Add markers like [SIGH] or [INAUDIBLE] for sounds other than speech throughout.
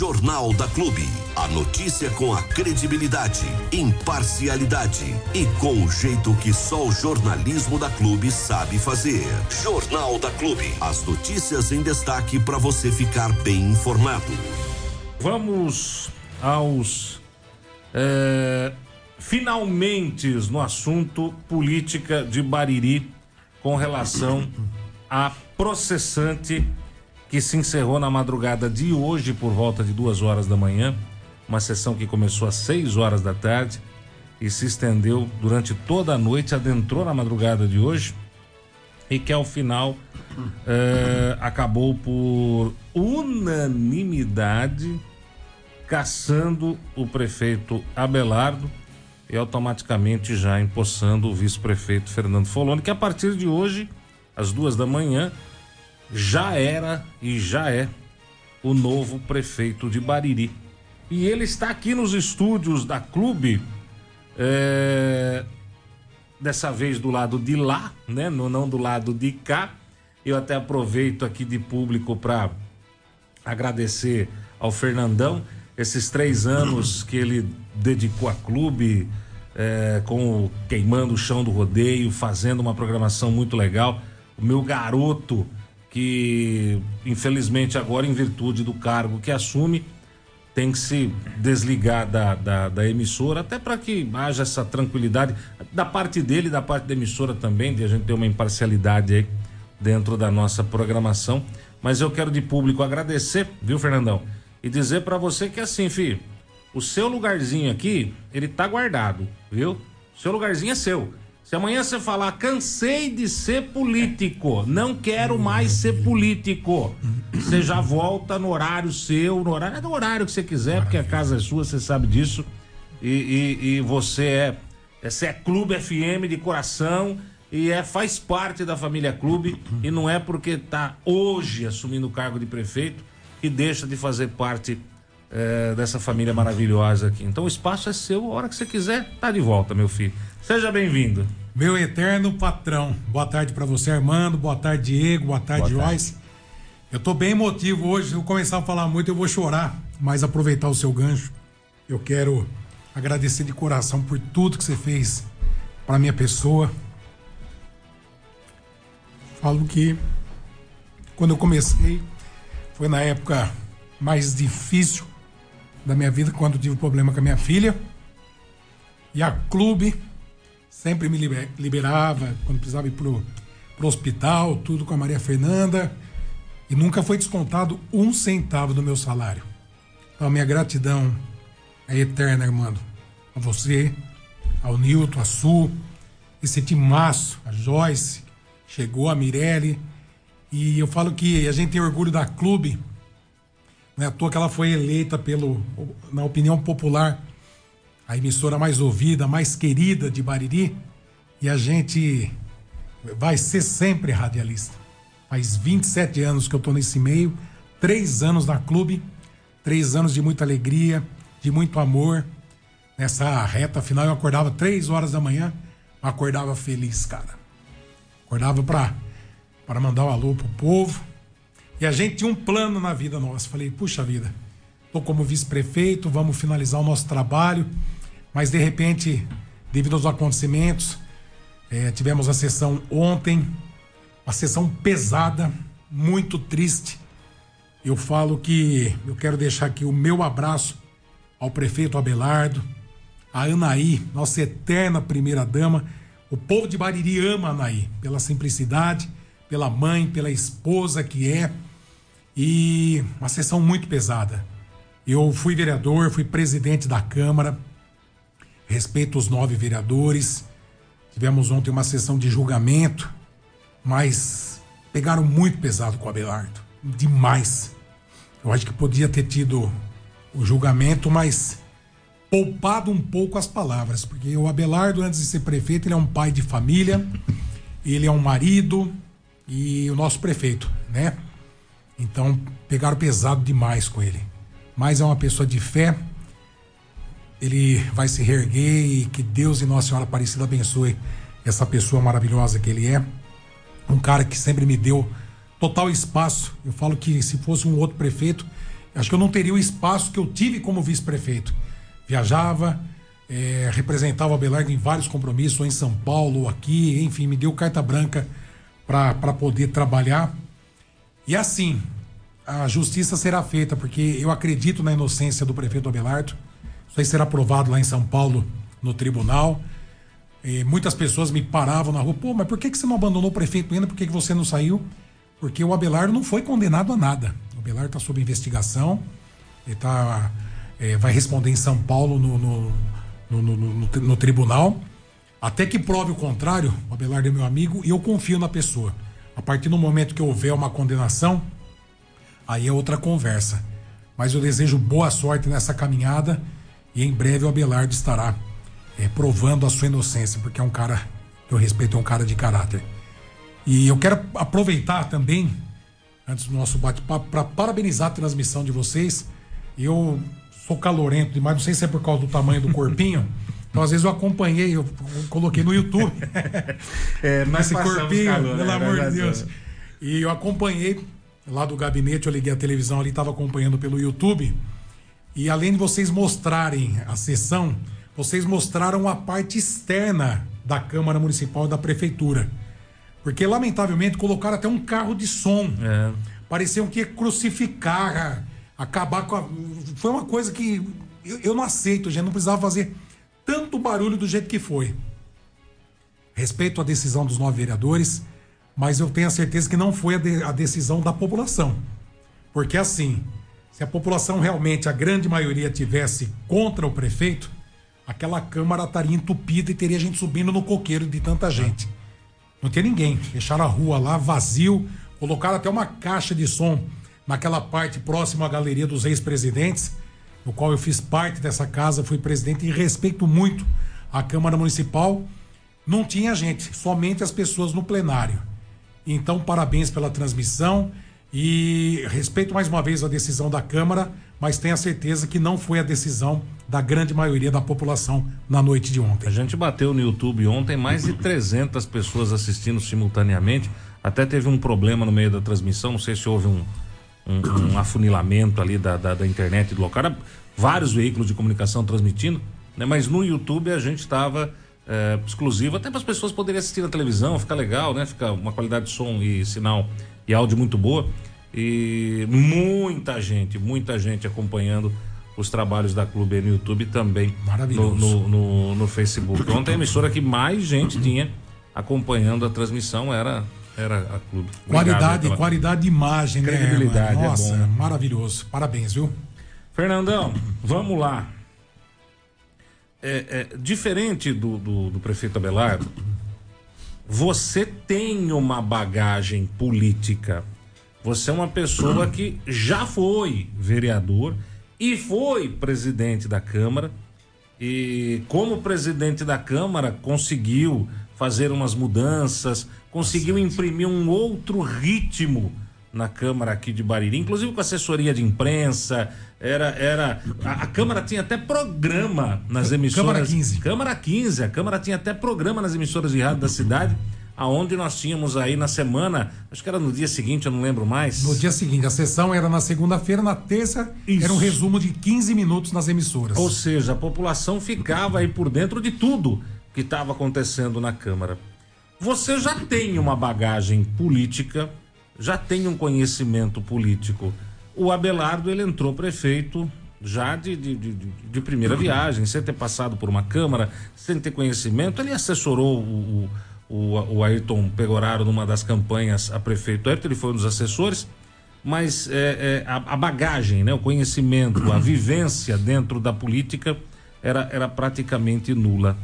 Jornal da Clube. A notícia com a credibilidade, imparcialidade e com o jeito que só o jornalismo da Clube sabe fazer. Jornal da Clube. As notícias em destaque para você ficar bem informado. Vamos aos é, finalmente no assunto política de Bariri com relação a processante que se encerrou na madrugada de hoje por volta de duas horas da manhã, uma sessão que começou às seis horas da tarde e se estendeu durante toda a noite, adentrou na madrugada de hoje e que ao final eh, acabou por unanimidade caçando o prefeito Abelardo e automaticamente já empossando o vice-prefeito Fernando Foloni, que a partir de hoje, às duas da manhã, já era e já é o novo prefeito de Bariri. E ele está aqui nos estúdios da Clube, é, dessa vez do lado de lá, né? não do lado de cá. Eu até aproveito aqui de público para agradecer ao Fernandão esses três anos que ele dedicou à clube, é, com o, queimando o chão do rodeio, fazendo uma programação muito legal. O meu garoto que infelizmente agora, em virtude do cargo que assume, tem que se desligar da, da, da emissora, até para que haja essa tranquilidade da parte dele da parte da emissora também, de a gente ter uma imparcialidade aí dentro da nossa programação. Mas eu quero de público agradecer, viu, Fernandão? E dizer para você que assim, filho, o seu lugarzinho aqui, ele tá guardado, viu? O seu lugarzinho é seu. Se amanhã você falar, cansei de ser político, não quero mais ser político, você já volta no horário seu, no horário, é do horário que você quiser, porque a casa é sua, você sabe disso. E, e, e você é, você é Clube FM de coração e é, faz parte da família Clube e não é porque tá hoje assumindo o cargo de prefeito que deixa de fazer parte é, dessa família maravilhosa aqui. Então o espaço é seu, a hora que você quiser, tá de volta, meu filho. Seja bem-vindo. Meu eterno patrão. Boa tarde para você, Armando. Boa tarde, Diego. Boa tarde, Boa Joyce. Tarde. Eu tô bem emotivo hoje. Se eu começar a falar muito, eu vou chorar. Mas aproveitar o seu gancho, eu quero agradecer de coração por tudo que você fez para minha pessoa. Falo que quando eu comecei foi na época mais difícil da minha vida, quando tive problema com a minha filha. E a clube sempre me liberava quando precisava ir pro, pro hospital, tudo com a Maria Fernanda. E nunca foi descontado um centavo do meu salário. Então, a minha gratidão é eterna, irmão. A você, ao Nilton, a Su, esse timaço, a Joyce, chegou a Mirelle. E eu falo que a gente tem orgulho da clube. Não é à toa que ela foi eleita pelo, na opinião popular a emissora mais ouvida, mais querida de Bariri, e a gente vai ser sempre radialista. Faz 27 anos que eu estou nesse meio, três anos na clube, três anos de muita alegria, de muito amor. Nessa reta final eu acordava três horas da manhã, acordava feliz, cara. Acordava para para mandar um alô pro povo. E a gente tinha um plano na vida nossa. Falei, puxa vida, tô como vice-prefeito, vamos finalizar o nosso trabalho mas de repente, devido aos acontecimentos, é, tivemos a sessão ontem, uma sessão pesada, muito triste. Eu falo que eu quero deixar aqui o meu abraço ao prefeito Abelardo, a Anaí, nossa eterna primeira dama. O povo de Bariri ama a Anaí, pela simplicidade, pela mãe, pela esposa que é. E uma sessão muito pesada. Eu fui vereador, fui presidente da Câmara, respeito os nove vereadores. Tivemos ontem uma sessão de julgamento, mas pegaram muito pesado com o Abelardo. Demais. Eu acho que podia ter tido o julgamento, mas poupado um pouco as palavras, porque o Abelardo, antes de ser prefeito, ele é um pai de família, ele é um marido e o nosso prefeito, né? Então pegaram pesado demais com ele. Mas é uma pessoa de fé, ele vai se reerguer e que Deus e Nossa Senhora Aparecida abençoe essa pessoa maravilhosa que ele é. Um cara que sempre me deu total espaço. Eu falo que se fosse um outro prefeito, acho que eu não teria o espaço que eu tive como vice-prefeito. Viajava, é, representava o Abelardo em vários compromissos, ou em São Paulo, aqui, enfim, me deu carta branca para poder trabalhar. E assim, a justiça será feita, porque eu acredito na inocência do prefeito Abelardo. Isso aí será aprovado lá em São Paulo, no tribunal. E muitas pessoas me paravam na rua, pô, mas por que, que você não abandonou o prefeito ainda? Por que, que você não saiu? Porque o Abelardo não foi condenado a nada. O Abelardo está sob investigação, ele tá, é, vai responder em São Paulo no, no, no, no tribunal. Até que prove o contrário, o Abelardo é meu amigo e eu confio na pessoa. A partir do momento que houver uma condenação, aí é outra conversa. Mas eu desejo boa sorte nessa caminhada e em breve o Abelardo estará é, provando a sua inocência, porque é um cara que eu respeito, é um cara de caráter. E eu quero aproveitar também, antes do nosso bate-papo, para parabenizar a transmissão de vocês. Eu sou calorento demais, não sei se é por causa do tamanho do [LAUGHS] corpinho. Então, às vezes eu acompanhei, eu coloquei no YouTube. [LAUGHS] é, Esse corpinho, calor, pelo né? amor de Deus. E eu acompanhei lá do gabinete, eu liguei a televisão ali, estava acompanhando pelo YouTube. E além de vocês mostrarem a sessão, vocês mostraram a parte externa da Câmara Municipal e da Prefeitura. Porque, lamentavelmente, colocaram até um carro de som. É. Pareciam que ia crucificar, acabar com a. Foi uma coisa que eu, eu não aceito, gente. Não precisava fazer tanto barulho do jeito que foi. Respeito a decisão dos nove vereadores, mas eu tenho a certeza que não foi a, de, a decisão da população. Porque assim, se a população realmente, a grande maioria, tivesse contra o prefeito, aquela Câmara estaria entupida e teria gente subindo no coqueiro de tanta gente. Não tinha ninguém. Fecharam a rua lá, vazio, colocaram até uma caixa de som naquela parte próxima à galeria dos ex-presidentes, no qual eu fiz parte dessa casa, fui presidente e respeito muito a Câmara Municipal. Não tinha gente, somente as pessoas no plenário. Então, parabéns pela transmissão e respeito mais uma vez a decisão da Câmara, mas tenho a certeza que não foi a decisão da grande maioria da população na noite de ontem. A gente bateu no YouTube ontem mais de 300 pessoas assistindo simultaneamente. Até teve um problema no meio da transmissão, não sei se houve um, um, um afunilamento ali da, da, da, internet do local. Vários veículos de comunicação transmitindo, né? mas no YouTube a gente estava é, exclusivo, até para as pessoas poderem assistir na televisão, ficar legal, né? Fica uma qualidade de som e sinal e áudio muito boa. E muita gente, muita gente acompanhando os trabalhos da Clube no YouTube também no, no, no, no, Facebook. Ontem a emissora que mais gente tinha acompanhando a transmissão era era a Clube. Qualidade, pela... qualidade de imagem, né, credibilidade, né? Nossa, é bom, né? maravilhoso. Parabéns, viu? Fernandão, vamos lá. É, é, diferente do, do, do prefeito Abelardo, você tem uma bagagem política. Você é uma pessoa que já foi vereador e foi presidente da Câmara. E como presidente da Câmara conseguiu fazer umas mudanças, conseguiu imprimir um outro ritmo na Câmara aqui de Bariri, inclusive com assessoria de imprensa, era era a, a, Câmara tinha até programa nas emissoras Câmara 15. Câmara 15, a Câmara tinha até programa nas emissoras de rádio da cidade aonde nós tínhamos aí na semana, acho que era no dia seguinte, eu não lembro mais. No dia seguinte, a sessão era na segunda-feira, na terça Isso. era um resumo de 15 minutos nas emissoras. Ou seja, a população ficava aí por dentro de tudo que estava acontecendo na Câmara. Você já tem uma bagagem política, já tem um conhecimento político. O Abelardo, ele entrou prefeito já de, de, de, de primeira viagem, sem ter passado por uma Câmara, sem ter conhecimento. Ele assessorou o, o o, Ayrton Pegoraro numa das campanhas a prefeito Ayrton, ele foi um dos assessores, mas é, é, a, a, bagagem, né, o conhecimento, a vivência dentro da política era, era praticamente nula.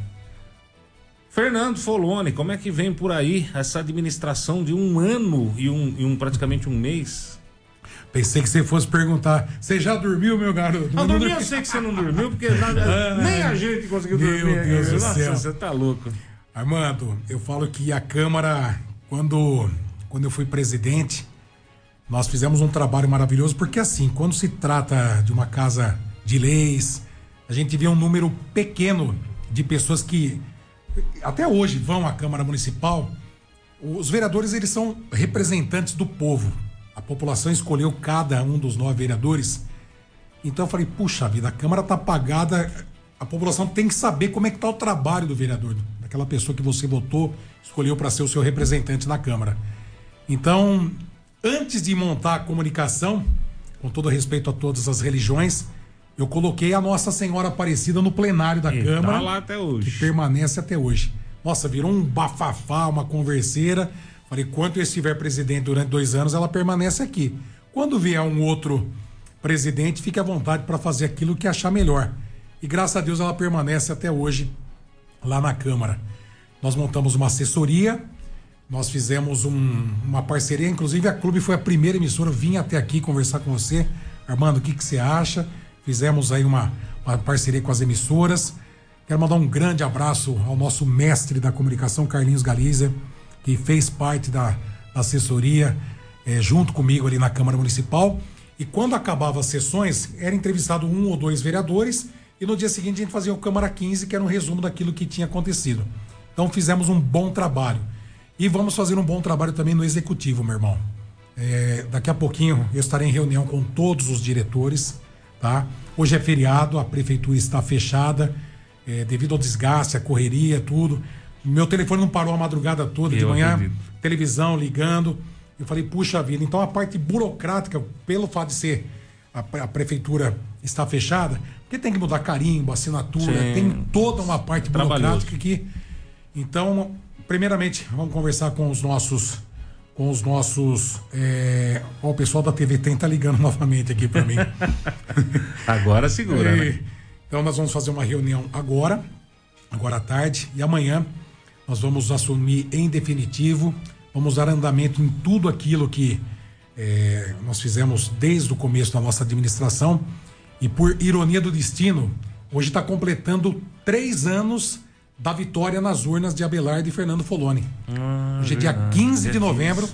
Fernando Foloni, como é que vem por aí essa administração de um ano e um, e um praticamente um mês? Pensei que você fosse perguntar, você já dormiu, meu garoto? Eu dormi, eu sei que você não dormiu, porque nada, [LAUGHS] nem a gente conseguiu dormir. Meu Deus do céu. você tá louco. Armando, eu falo que a Câmara, quando, quando eu fui presidente, nós fizemos um trabalho maravilhoso, porque assim, quando se trata de uma casa de leis, a gente vê um número pequeno de pessoas que até hoje vão à Câmara Municipal. Os vereadores, eles são representantes do povo. A população escolheu cada um dos nove vereadores Então eu falei, puxa vida, a Câmara tá apagada, a população tem que saber como é que tá o trabalho do vereador, daquela pessoa que você votou, escolheu para ser o seu representante na Câmara. Então, antes de montar a comunicação, com todo respeito a todas as religiões, eu coloquei a Nossa Senhora Aparecida no plenário da E Câmara. tá lá até hoje. Que permanece até hoje. Nossa, virou um bafafá, uma converseira. Falei, quanto eu estiver presidente durante dois anos, ela permanece aqui. Quando vier um outro presidente, fique à vontade para fazer aquilo que achar melhor. E graças a Deus ela permanece até hoje lá na Câmara. Nós montamos uma assessoria, nós fizemos um- uma parceria, inclusive a Clube foi a primeira emissora, vim até aqui conversar com você. Armando, o que, que você acha? Fizemos aí uma, uma parceria com as emissoras. Quero mandar um grande abraço ao nosso mestre da comunicação, Carlinhos Galiza, que fez parte da, da assessoria eh, junto comigo ali na Câmara Municipal. E quando acabava as sessões, era entrevistado um ou dois vereadores e no dia seguinte a gente fazia o Câmara 15, que era um resumo daquilo que tinha acontecido. Então fizemos um bom trabalho. E vamos fazer um bom trabalho também no executivo, meu irmão. É, daqui a pouquinho eu estarei em reunião com todos os diretores, tá? Hoje é feriado, a prefeitura está fechada, é, devido ao desgaste, a correria, tudo. Meu telefone não parou a madrugada toda, de Eu manhã, acredito. televisão ligando. Eu falei, puxa vida, então a parte burocrática, pelo fato de ser a, a prefeitura está fechada, porque tem que mudar carimbo, assinatura, Sim. tem toda uma parte burocrática que. Então, primeiramente, vamos conversar com os nossos. Com os nossos. É... Ó, o pessoal da TV Tem tá ligando [LAUGHS] novamente aqui para mim. [LAUGHS] Agora segura, E- né? Então nós vamos fazer uma reunião agora, agora à tarde, e amanhã nós vamos assumir em definitivo, vamos dar andamento em tudo aquilo que eh, nós fizemos desde o começo da nossa administração. E por ironia do destino, hoje está completando três anos da vitória nas urnas de Abelardo e Fernando Foloni. hoje é dia 15 de novembro.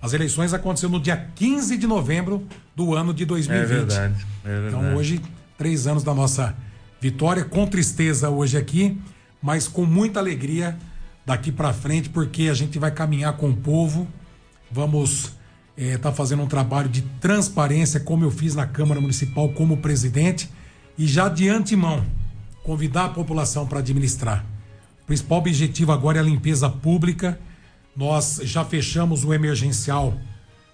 As eleições aconteceram no dia 15 de novembro do ano de 2020. É verdade. É verdade. Então hoje, três anos da nossa vitória, com tristeza hoje aqui, mas com muita alegria daqui para frente, porque a gente vai caminhar com o povo, vamos estar fazendo um trabalho de transparência, como eu fiz na Câmara Municipal como presidente, e já de antemão convidar a população para administrar. Principal objetivo agora é a limpeza pública. Nós já fechamos o emergencial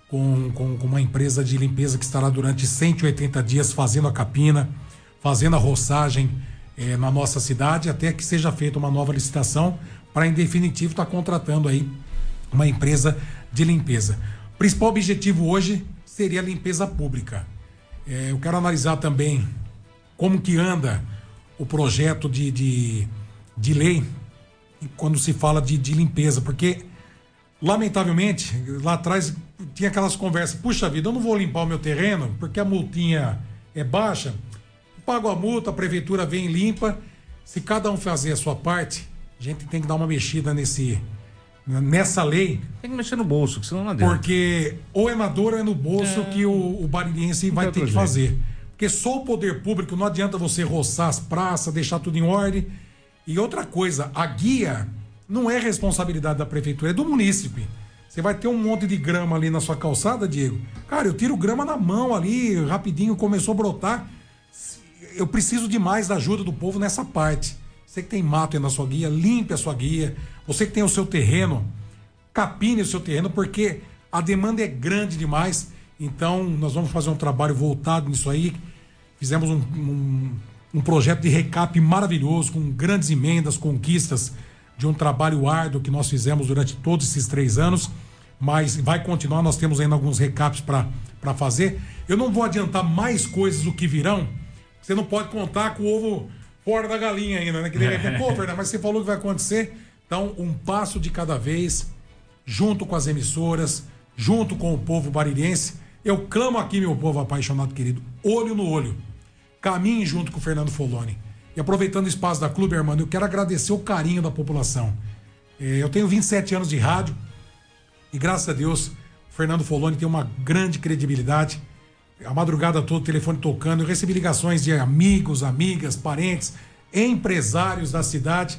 com, com, com uma empresa de limpeza que estará durante 180 dias fazendo a capina, fazendo a roçagem eh, na nossa cidade, até que seja feita uma nova licitação para, em definitivo, estar contratando aí uma empresa de limpeza. O principal objetivo hoje seria a limpeza pública. Eh, eu quero analisar também como que anda o projeto de, de, de lei quando se fala de, de limpeza, porque lamentavelmente, lá atrás tinha aquelas conversas, puxa vida, eu não vou limpar o meu terreno porque a multinha é baixa, pago a multa, a prefeitura vem e limpa. Se cada um fazer a sua parte, a gente tem que dar uma mexida nesse, nessa lei, Tem que mexer no bolso, que senão não adianta. porque ou é na dor ou é no bolso que o, o bariliense vai ter que outro fazer. Porque só o poder público não adianta você roçar as praças, deixar tudo em ordem. E outra coisa, a guia não é responsabilidade da prefeitura, é do munícipe. Você vai ter um monte de grama ali na sua calçada, Diego. Cara, eu tiro grama na mão ali, rapidinho começou a brotar. Eu preciso demais da ajuda do povo nessa parte. Você que tem mato aí na sua guia, limpe a sua guia. Você que tem o seu terreno, capine o seu terreno, porque a demanda é grande demais. Então, nós vamos fazer um trabalho voltado nisso aí. Fizemos um, um, um projeto de recap maravilhoso, com grandes emendas, conquistas de um trabalho árduo que nós fizemos durante todos esses três anos. Mas vai continuar, nós temos ainda alguns recaps para fazer. Eu não vou adiantar mais coisas do que virão. Você não pode contar com o ovo fora da galinha ainda, né? Que de repente, pô, Fernando, mas você falou que vai acontecer. Então, um passo de cada vez, junto com as emissoras, junto com o povo baririense. Eu clamo aqui, meu povo apaixonado querido, olho no olho. Caminhe junto com o Fernando Foloni. E aproveitando o espaço da Clube, Armando, eu quero agradecer o carinho da população. Eh, Eu tenho 27 anos de rádio e, graças a Deus, o Fernando Foloni tem uma grande credibilidade. A madrugada toda, o telefone tocando. Eu recebi ligações de amigos, amigas, parentes, empresários da cidade,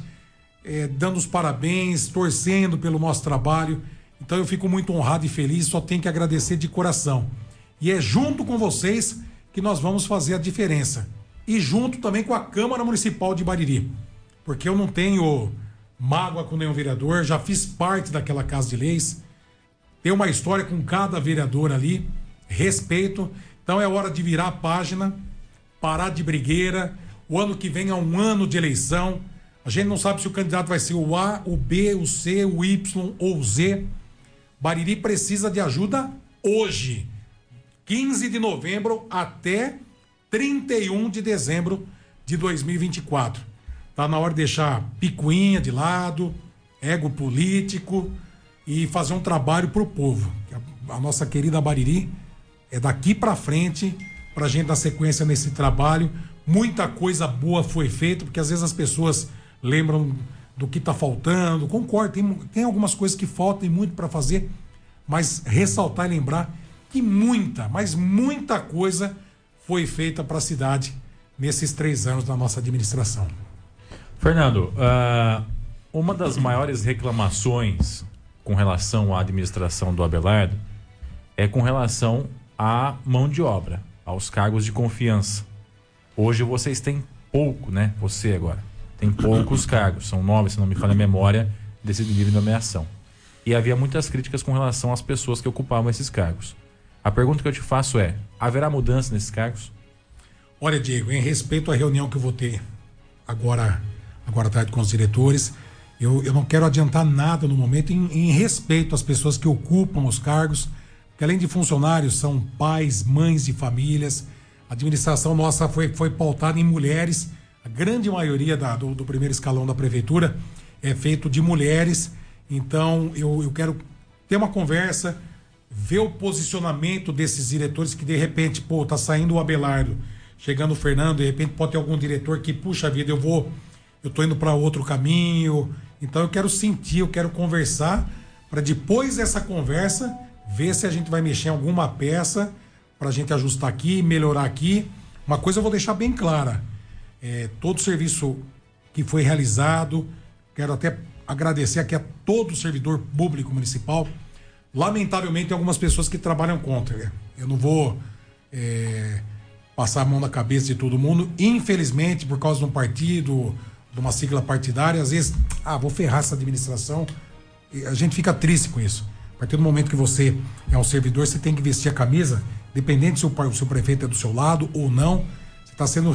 eh, dando os parabéns, torcendo pelo nosso trabalho. Então eu fico muito honrado e feliz, só tenho que agradecer de coração. E é junto com vocês que nós vamos fazer a diferença. E junto também com a Câmara Municipal de Bariri. Porque eu não tenho mágoa com nenhum vereador, já fiz parte daquela Casa de Leis. Tem uma história com cada vereador ali, respeito. Então é hora de virar a página, parar de brigueira. O ano que vem é um ano de eleição. A gente não sabe se o candidato vai ser o A, o B, o C, o Y ou o Z. Bariri precisa de ajuda hoje. 15 de novembro até 31 de dezembro de 2024. Tá na hora de deixar picuinha de lado, ego político e fazer um trabalho pro povo. A nossa querida Bariri é daqui para frente para a gente dar sequência nesse trabalho. Muita coisa boa foi feita, porque às vezes as pessoas lembram do que está faltando. Concordo, tem, tem algumas coisas que faltam e muito para fazer, mas ressaltar e lembrar que muita, mas muita coisa foi feita para a cidade nesses três anos da nossa administração. Fernando, uh, uma das maiores reclamações com relação à administração do Abelardo é com relação à mão de obra, aos cargos de confiança. Hoje vocês têm pouco, né? Você agora tem poucos cargos, são nove, se não me falha a memória, desse nível de nomeação. E havia muitas críticas com relação às pessoas que ocupavam esses cargos. A pergunta que eu te faço é: haverá mudança nesses cargos? Olha, Diego, em respeito à reunião que eu vou ter agora, agora à tarde com os diretores, eu, eu não quero adiantar nada no momento em, em respeito às pessoas que ocupam os cargos, que além de funcionários, são pais, mães de famílias. A administração nossa foi, foi pautada em mulheres a grande maioria da, do, do, primeiro escalão da prefeitura é feito de mulheres. Então eu, eu quero ter uma conversa, ver o posicionamento desses diretores que de repente, pô, tá saindo o Abelardo, chegando o Fernando, de repente pode ter algum diretor que, puxa vida, eu vou, eu tô indo para outro caminho. Então eu quero sentir, eu quero conversar para depois dessa conversa ver se a gente vai mexer em alguma peça para a gente ajustar aqui, melhorar aqui. Uma coisa eu vou deixar bem clara é, todo o serviço que foi realizado. Quero até agradecer aqui a todo o servidor público municipal. Lamentavelmente, tem algumas pessoas que trabalham contra. Eu não vou é, passar a mão na cabeça de todo mundo. Infelizmente, por causa de um partido, de uma sigla partidária, às vezes, ah, vou ferrar essa administração. E a gente fica triste com isso. A partir do momento que você é um servidor, você tem que vestir a camisa, dependente se o, se o prefeito é do seu lado ou não está sendo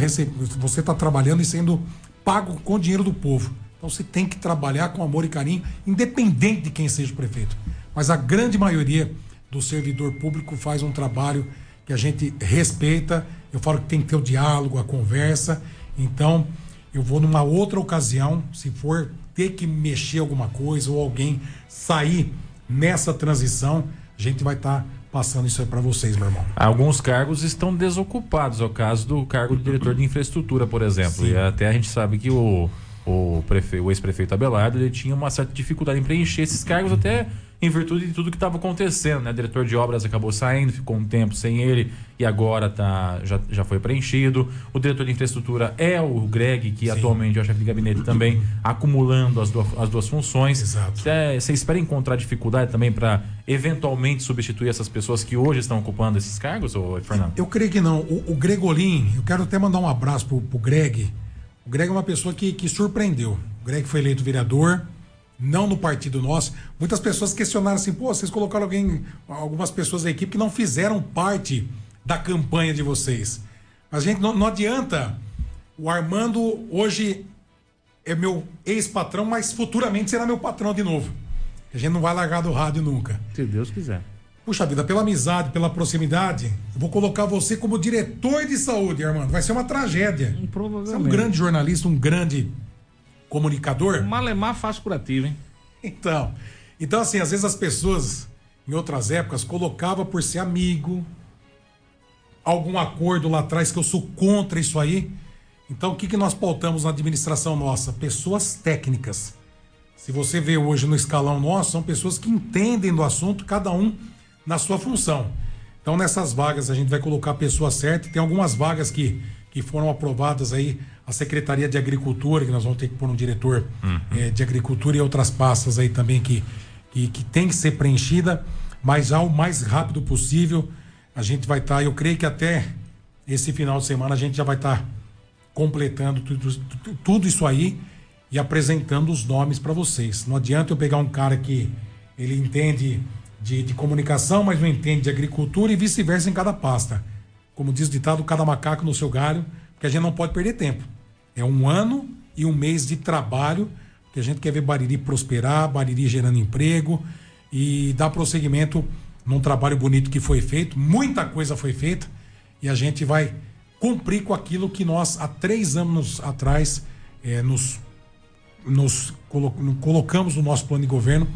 você está trabalhando e sendo pago com o dinheiro do povo. Então você tem que trabalhar com amor e carinho, independente de quem seja o prefeito. Mas a grande maioria do servidor público faz um trabalho que a gente respeita. Eu falo que tem que ter o diálogo, a conversa. Então, eu vou numa outra ocasião, se for ter que mexer alguma coisa ou alguém sair nessa transição, a gente vai estar tá passando isso aí para vocês, meu irmão. Alguns cargos estão desocupados, é o caso do cargo de diretor de infraestrutura, por exemplo. Sim. E até a gente sabe que o, o, prefe... o ex-prefeito Abelardo ele tinha uma certa dificuldade em preencher esses cargos, até em virtude de tudo que estava acontecendo, né? O diretor de obras acabou saindo, ficou um tempo sem ele e agora tá, já, já foi preenchido. O diretor de infraestrutura é o Greg, que Sim. atualmente é o chefe de gabinete também, acumulando as, duas, as duas funções. Exato. Você espera encontrar dificuldade também para eventualmente substituir essas pessoas que hoje estão ocupando esses cargos, ou Fernando? Eu creio que não. O, o Gregolin, eu quero até mandar um abraço pro, pro Greg. O Greg é uma pessoa que, que surpreendeu. O Greg foi eleito vereador não no partido nosso. Muitas pessoas questionaram assim: pô, vocês colocaram alguém, algumas pessoas da equipe que não fizeram parte da campanha de vocês. Mas, gente, não, não adianta. O Armando hoje é meu ex-patrão, mas futuramente será meu patrão de novo. A gente não vai largar do rádio nunca. Se Deus quiser. Puxa vida, pela amizade, pela proximidade, eu vou colocar você como diretor de saúde, Armando. Vai ser uma tragédia. Você é um grande jornalista, um grande comunicador. Malemar faz curativo, hein? Então, então assim, às vezes as pessoas em outras épocas colocava por ser amigo algum acordo lá atrás que eu sou contra isso aí. Então, o que, que nós pautamos na administração nossa? Pessoas técnicas. Se você vê hoje no escalão nosso, são pessoas que entendem do assunto, cada um na sua função. Então, nessas vagas, a gente vai colocar a pessoa certa. Tem algumas vagas que, que foram aprovadas aí a Secretaria de Agricultura, que nós vamos ter que pôr um diretor uhum. é, de Agricultura e outras pastas aí também que, que, que, tem que ser preenchida, mas já o mais rápido possível a gente vai estar, tá, eu creio que até esse final de semana a gente já vai estar tá completando tudo, tudo isso aí e apresentando os nomes para vocês. Não adianta eu pegar um cara que ele entende de, de comunicação, mas não entende de agricultura e vice-versa em cada pasta. Como diz o ditado, cada macaco no seu galho, porque a gente não pode perder tempo. É um ano e um mês de trabalho que a gente quer ver Bariri prosperar, Bariri gerando emprego e dar prosseguimento num trabalho bonito que foi feito. Muita coisa foi feita e a gente vai cumprir com aquilo que nós, há três anos atrás, é, nos, nos colo colocamos no nosso plano de governo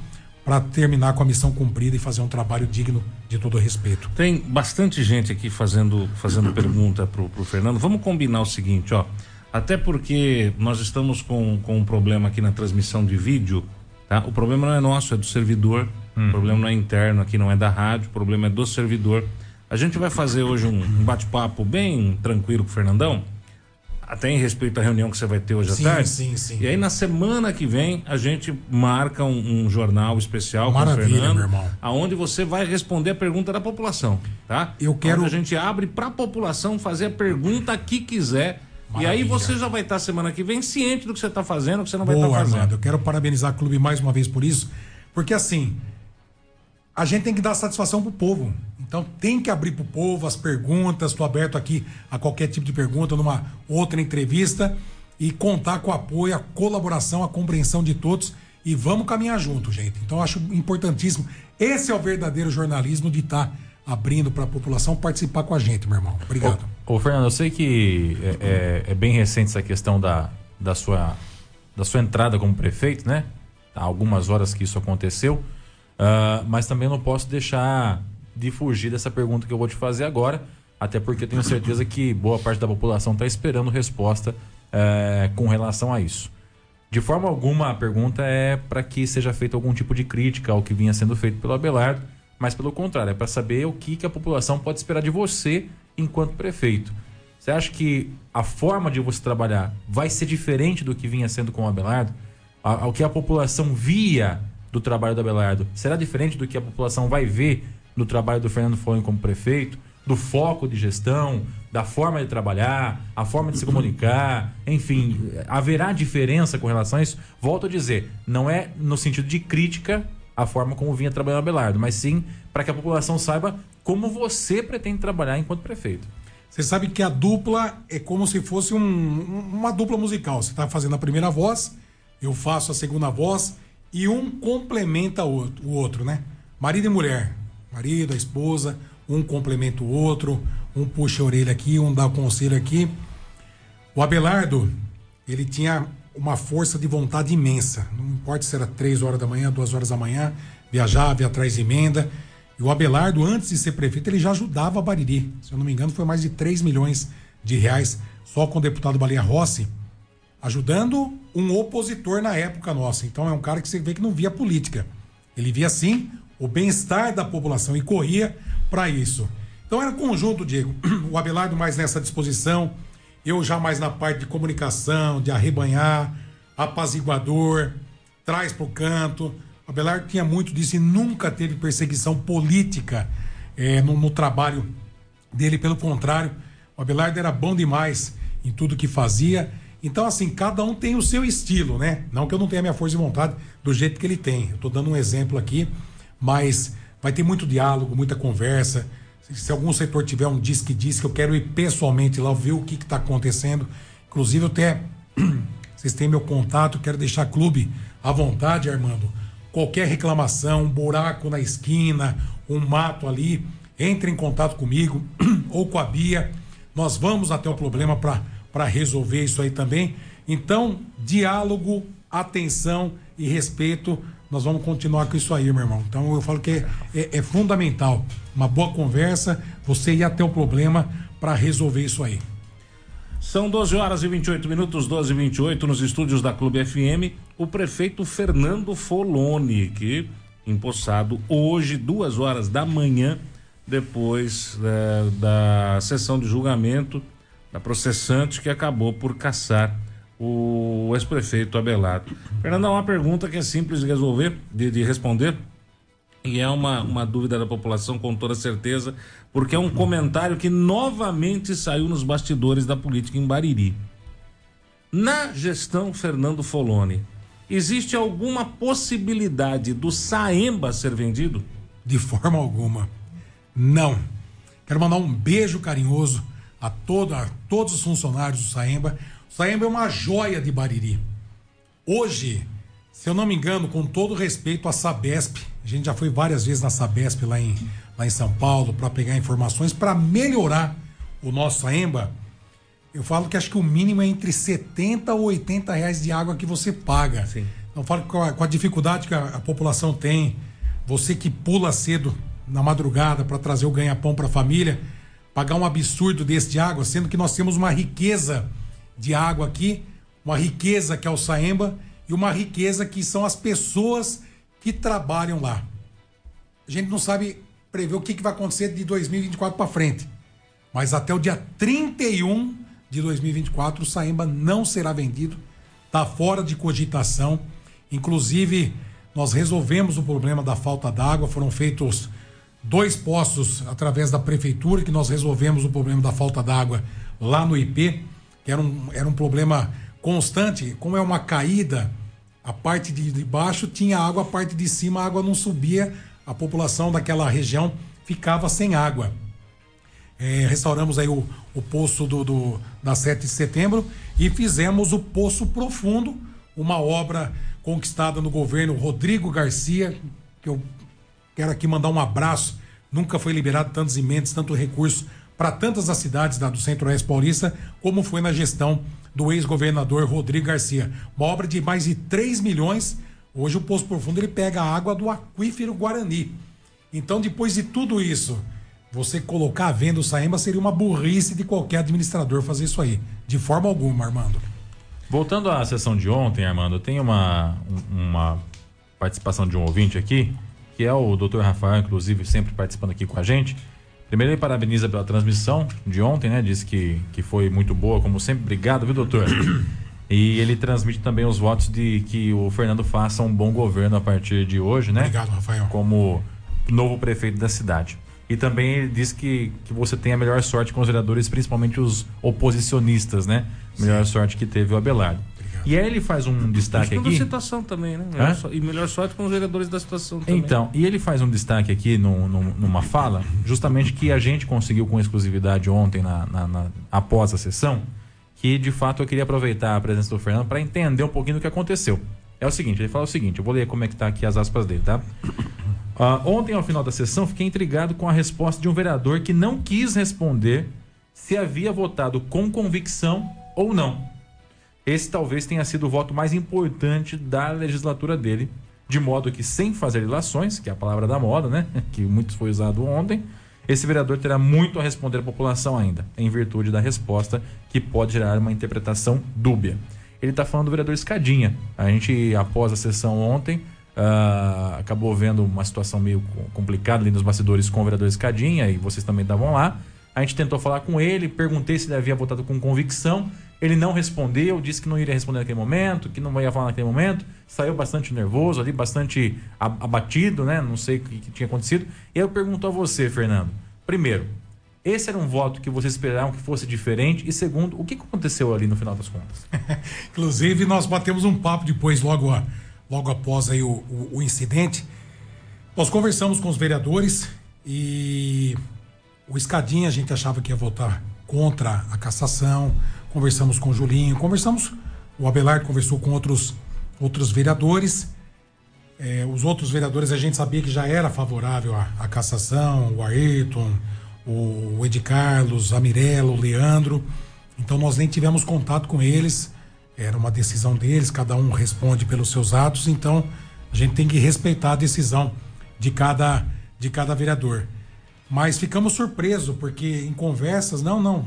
para terminar com a missão cumprida e fazer um trabalho digno de todo respeito. Tem bastante gente aqui fazendo, fazendo pergunta para o Fernando. Vamos combinar o seguinte, ó. Até porque nós estamos com, com um problema aqui na transmissão de vídeo. Tá? O problema não é nosso, é do servidor. Hum. O problema não é interno aqui, não é da rádio. O problema é do servidor. A gente vai fazer hoje um, um bate-papo bem tranquilo com o Fernandão até em respeito à reunião que você vai ter hoje sim, à tarde. Sim, sim. E aí na semana que vem a gente marca um, um jornal especial Maravilha, com o Fernando, meu irmão. aonde você vai responder a pergunta da população, tá? Eu quero. Onde a gente abre para a população fazer a pergunta que quiser. Maravilha. E aí você já vai estar semana que vem ciente do que você está fazendo, que você não vai estar fazendo. Armando, eu quero parabenizar o clube mais uma vez por isso, porque assim a gente tem que dar satisfação pro povo. Então tem que abrir pro povo as perguntas. Estou aberto aqui a qualquer tipo de pergunta numa outra entrevista e contar com o apoio, a colaboração, a compreensão de todos e vamos caminhar junto, gente. Então acho importantíssimo. Esse é o verdadeiro jornalismo de estar tá abrindo para a população participar com a gente, meu irmão. Obrigado. Ô, ô Fernando, eu sei que é, é, é, bem recente essa questão da, da, sua, da sua entrada como prefeito, né? Há algumas horas que isso aconteceu. Uh, mas também não posso deixar de fugir dessa pergunta que eu vou te fazer agora, até porque eu tenho certeza que boa parte da população está esperando resposta uh, com relação a isso. De forma alguma, a pergunta é para que seja feita algum tipo de crítica ao que vinha sendo feito pelo Abelardo, mas pelo contrário, é para saber o que, que a população pode esperar de você enquanto prefeito. Você acha que a forma de você trabalhar vai ser diferente do que vinha sendo com o Abelardo? Ao que a população via do trabalho do Abelardo será diferente do que a população vai ver no trabalho do Fernando Folha como prefeito? Do foco de gestão, da forma de trabalhar, a forma de se comunicar, enfim, haverá diferença com relação a isso? Volto a dizer, não é no sentido de crítica a forma como vinha trabalhando o Abelardo, mas sim para que a população saiba como você pretende trabalhar enquanto prefeito. Você sabe que a dupla é como se fosse um, uma dupla musical. Você está fazendo a primeira voz, eu faço a segunda voz e um complementa o outro, né? Marido e mulher. Marido, a esposa, um complementa o outro, um puxa a orelha aqui, um dá o conselho aqui. O Abelardo, ele tinha uma força de vontade imensa. Não importa se era três horas da manhã, duas horas da manhã, viajava, ia atrás de emenda. E o Abelardo, antes de ser prefeito, ele já ajudava a Bariri. Se eu não me engano, foi mais de 3 milhões de reais só com o deputado Baleia Rossi ajudando um opositor na época nossa. Então é um cara que você vê que não via política. Ele via sim o bem-estar da população e corria para isso. Então era conjunto, Diego. [CLEARS THROAT] O Abelardo mais nessa disposição, eu já mais na parte de comunicação, de arrebanhar, apaziguador, traz para o canto. O Abelardo tinha muito disso e nunca teve perseguição política é, no, no trabalho dele. Pelo contrário, o Abelardo era bom demais em tudo que fazia então, assim, cada um tem o seu estilo, né? Não que eu não tenha minha força de vontade do jeito que ele tem. Eu tô dando um exemplo aqui, mas vai ter muito diálogo, muita conversa. Se algum setor tiver um disque disque, eu quero ir pessoalmente lá ver o que está acontecendo. Inclusive, até. [CLEARS THROAT] Vocês têm meu contato, quero deixar clube à vontade, Armando. Qualquer reclamação, um buraco na esquina, um mato ali, entre em contato comigo [CLEARS THROAT] ou com a Bia. Nós vamos até o problema para resolver isso aí também. Então, diálogo, atenção e respeito, nós vamos continuar com isso aí, meu irmão. Então, eu falo que é, é, é fundamental uma boa conversa, você ir até o problema para resolver isso aí. São 12 horas e 28 minutos, 12 e 28, nos estúdios da Clube FM, o prefeito Fernando Foloni, que empossado hoje, duas horas da manhã, depois é, da sessão de julgamento da processante que acabou por caçar o ex-prefeito Abelardo. Fernando, uma pergunta que é simples de resolver, de, de responder. e é uma, uma dúvida da população com toda certeza, porque é um comentário que novamente saiu nos bastidores da política em Bariri. Na gestão Fernando Foloni, existe alguma possibilidade do Saemba ser vendido? De forma alguma. Não. Quero mandar um beijo carinhoso a, todo, a todos os funcionários do Saemba. Saemba é uma joia de Bariri. Hoje, se eu não me engano, com todo respeito à Sabesp, a gente já foi várias vezes na Sabesp lá em, lá em São Paulo para pegar informações para melhorar o nosso Saemba. Eu falo que acho que o mínimo é entre 70 ou 80 reais de água que você paga. Sim. Então falo com a, com a dificuldade que a, a população tem, você que pula cedo na madrugada para trazer o ganha-pão para a família, pagar um absurdo desse de água, sendo que nós temos uma riqueza de água aqui, uma riqueza que é o Saemba e uma riqueza que são as pessoas que trabalham lá. A gente não sabe prever o que, que vai acontecer de 2024 para frente, mas até o dia 31 de 2024 o Saemba não será vendido, está fora de cogitação. Inclusive, nós resolvemos o problema da falta d'água, foram feitos dois poços através da prefeitura que nós resolvemos o problema da falta d'água lá no IP, que era um, era um problema constante, como é uma caída, a parte de, baixo tinha água, a parte de cima a água não subia, a população daquela região ficava sem água. É, restauramos aí o, o poço do, do, da 7 de setembro e fizemos o Poço Profundo, uma obra conquistada no governo Rodrigo Garcia, que eu Quero aqui mandar um abraço. Nunca foi liberado tantos emendas, tanto recurso para tantas das cidades da, do Centro-Oeste Paulista, como foi na gestão do ex-governador Rodrigo Garcia. Uma obra de mais de 3 milhões. Hoje o Poço Profundo ele pega a água do aquífero Guarani. Então, depois de tudo isso, você colocar a venda o Saemba seria uma burrice de qualquer administrador fazer isso aí. De forma alguma, Armando. Voltando à sessão de ontem, Armando, tem uma, uma participação de um ouvinte aqui que é o Dr. Rafael, inclusive, sempre participando aqui com a gente. Primeiro, ele parabeniza pela transmissão de ontem, né? Diz que, que foi muito boa, como sempre. Obrigado, viu, doutor? E ele transmite também os votos de que o Fernando faça um bom governo a partir de hoje, né? Obrigado, Rafael. Como novo prefeito da cidade. E também ele diz que, que você tem a melhor sorte com os vereadores, principalmente os oposicionistas, né? Melhor Sim. sorte que teve o Abelardo. E aí ele faz um destaque aqui. situação também, né? E melhor sorte com os vereadores da situação também. Então, e ele faz um destaque aqui no, no, numa fala, justamente que a gente conseguiu com exclusividade ontem, na, na, na, após a sessão, que de fato eu queria aproveitar a presença do Fernando para entender um pouquinho do que aconteceu. É o seguinte, ele fala o seguinte, eu vou ler como é que tá aqui as aspas dele, tá? Uh, ontem, ao final da sessão, fiquei intrigado com a resposta de um vereador que não quis responder se havia votado com convicção ou não. Esse talvez tenha sido o voto mais importante da legislatura dele, de modo que, sem fazer ilações, que é a palavra da moda, né? [LAUGHS] Que muito foi usado ontem, esse vereador terá muito a responder à população ainda, em virtude da resposta que pode gerar uma interpretação dúbia. Ele está falando do vereador Escadinha. A gente, após a sessão ontem, uh, acabou vendo uma situação meio complicada ali nos bastidores com o vereador Escadinha, e vocês também estavam lá. A gente tentou falar com ele, perguntei se ele havia votado com convicção. Ele não respondeu, disse que não iria responder naquele momento, que não ia falar naquele momento. Saiu bastante nervoso ali, bastante abatido, né? Não sei o que, tinha acontecido. E eu pergunto a você, Fernando. Primeiro, esse era um voto que vocês esperavam que fosse diferente? E segundo, o que aconteceu ali no final das contas? [LAUGHS] Inclusive, nós batemos um papo depois, logo, a, logo após aí o, o, o incidente. Nós conversamos com os vereadores e o Escadinha a gente achava que ia votar contra a cassação. Conversamos com o Julinho, conversamos. O Abelardo conversou com outros, outros vereadores. É, os outros vereadores a gente sabia que já era favorável à, cassação, o Ayrton, o, o Ed Carlos, a Mirella, o Leandro. Então nós nem tivemos contato com eles. Era uma decisão deles, cada um responde pelos seus atos, então a gente tem que respeitar a decisão de cada, de cada vereador. Mas ficamos surpresos, porque em conversas, não, não,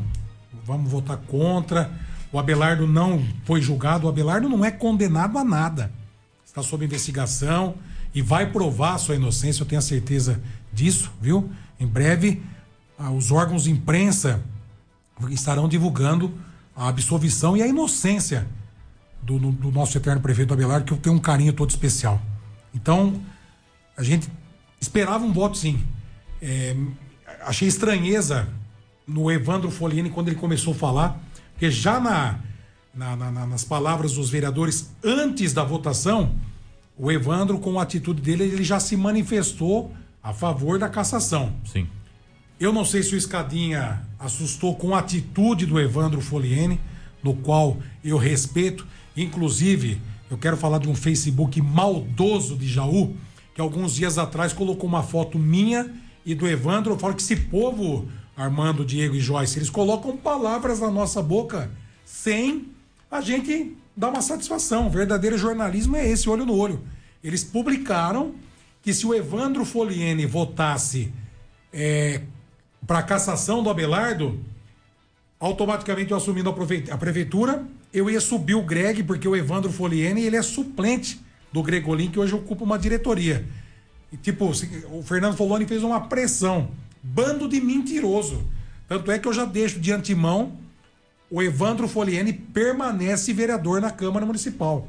vamos votar contra. O Abelardo não foi julgado. O Abelardo não é condenado a nada. Está sob investigação e vai provar a sua inocência, eu tenho a certeza disso, viu? Em breve, ah, os órgãos de imprensa estarão divulgando a absolvição e a inocência do, do nosso eterno prefeito Abelardo, que eu tenho um carinho todo especial. Então, a gente esperava um voto sim. É, achei estranheza no Evandro Folini quando ele começou a falar, porque já na, na, na, nas palavras dos vereadores antes da votação, o Evandro, com a atitude dele, ele já se manifestou a favor da cassação. Sim. Eu não sei se o Escadinha assustou com a atitude do Evandro Foliene, no qual eu respeito. Inclusive, eu quero falar de um Facebook maldoso de Jaú, que alguns dias atrás colocou uma foto minha e do Evandro. Eu falo que esse povo, Armando, Diego e Joyce, eles colocam palavras na nossa boca sem a gente dar uma satisfação. O verdadeiro jornalismo é esse, olho no olho. Eles publicaram que se o Evandro Foliene votasse é, para cassação do Abelardo, automaticamente eu assumindo a prefeitura, eu ia subir o Greg, porque o Evandro Foliene ele é suplente do Gregolin, que hoje ocupa uma diretoria. E, tipo, o Fernando Foloni fez uma pressão. Bando de mentiroso. Tanto é que eu já deixo de antemão o Evandro Foliene permanece vereador na Câmara Municipal.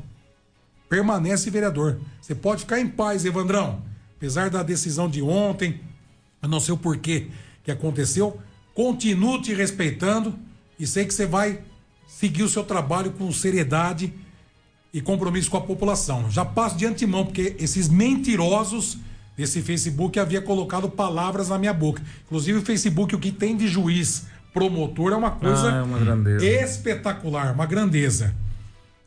Permanece vereador. Você pode ficar em paz, Evandrão. Apesar da decisão de ontem, eu não sei o porquê que aconteceu, continuo te respeitando e sei que você vai seguir o seu trabalho com seriedade e compromisso com a população. Já passo de antemão, porque esses mentirosos desse Facebook havia colocado palavras na minha boca. Inclusive o Facebook, o que tem de juiz promotor é uma coisa ah, é uma espetacular, uma grandeza.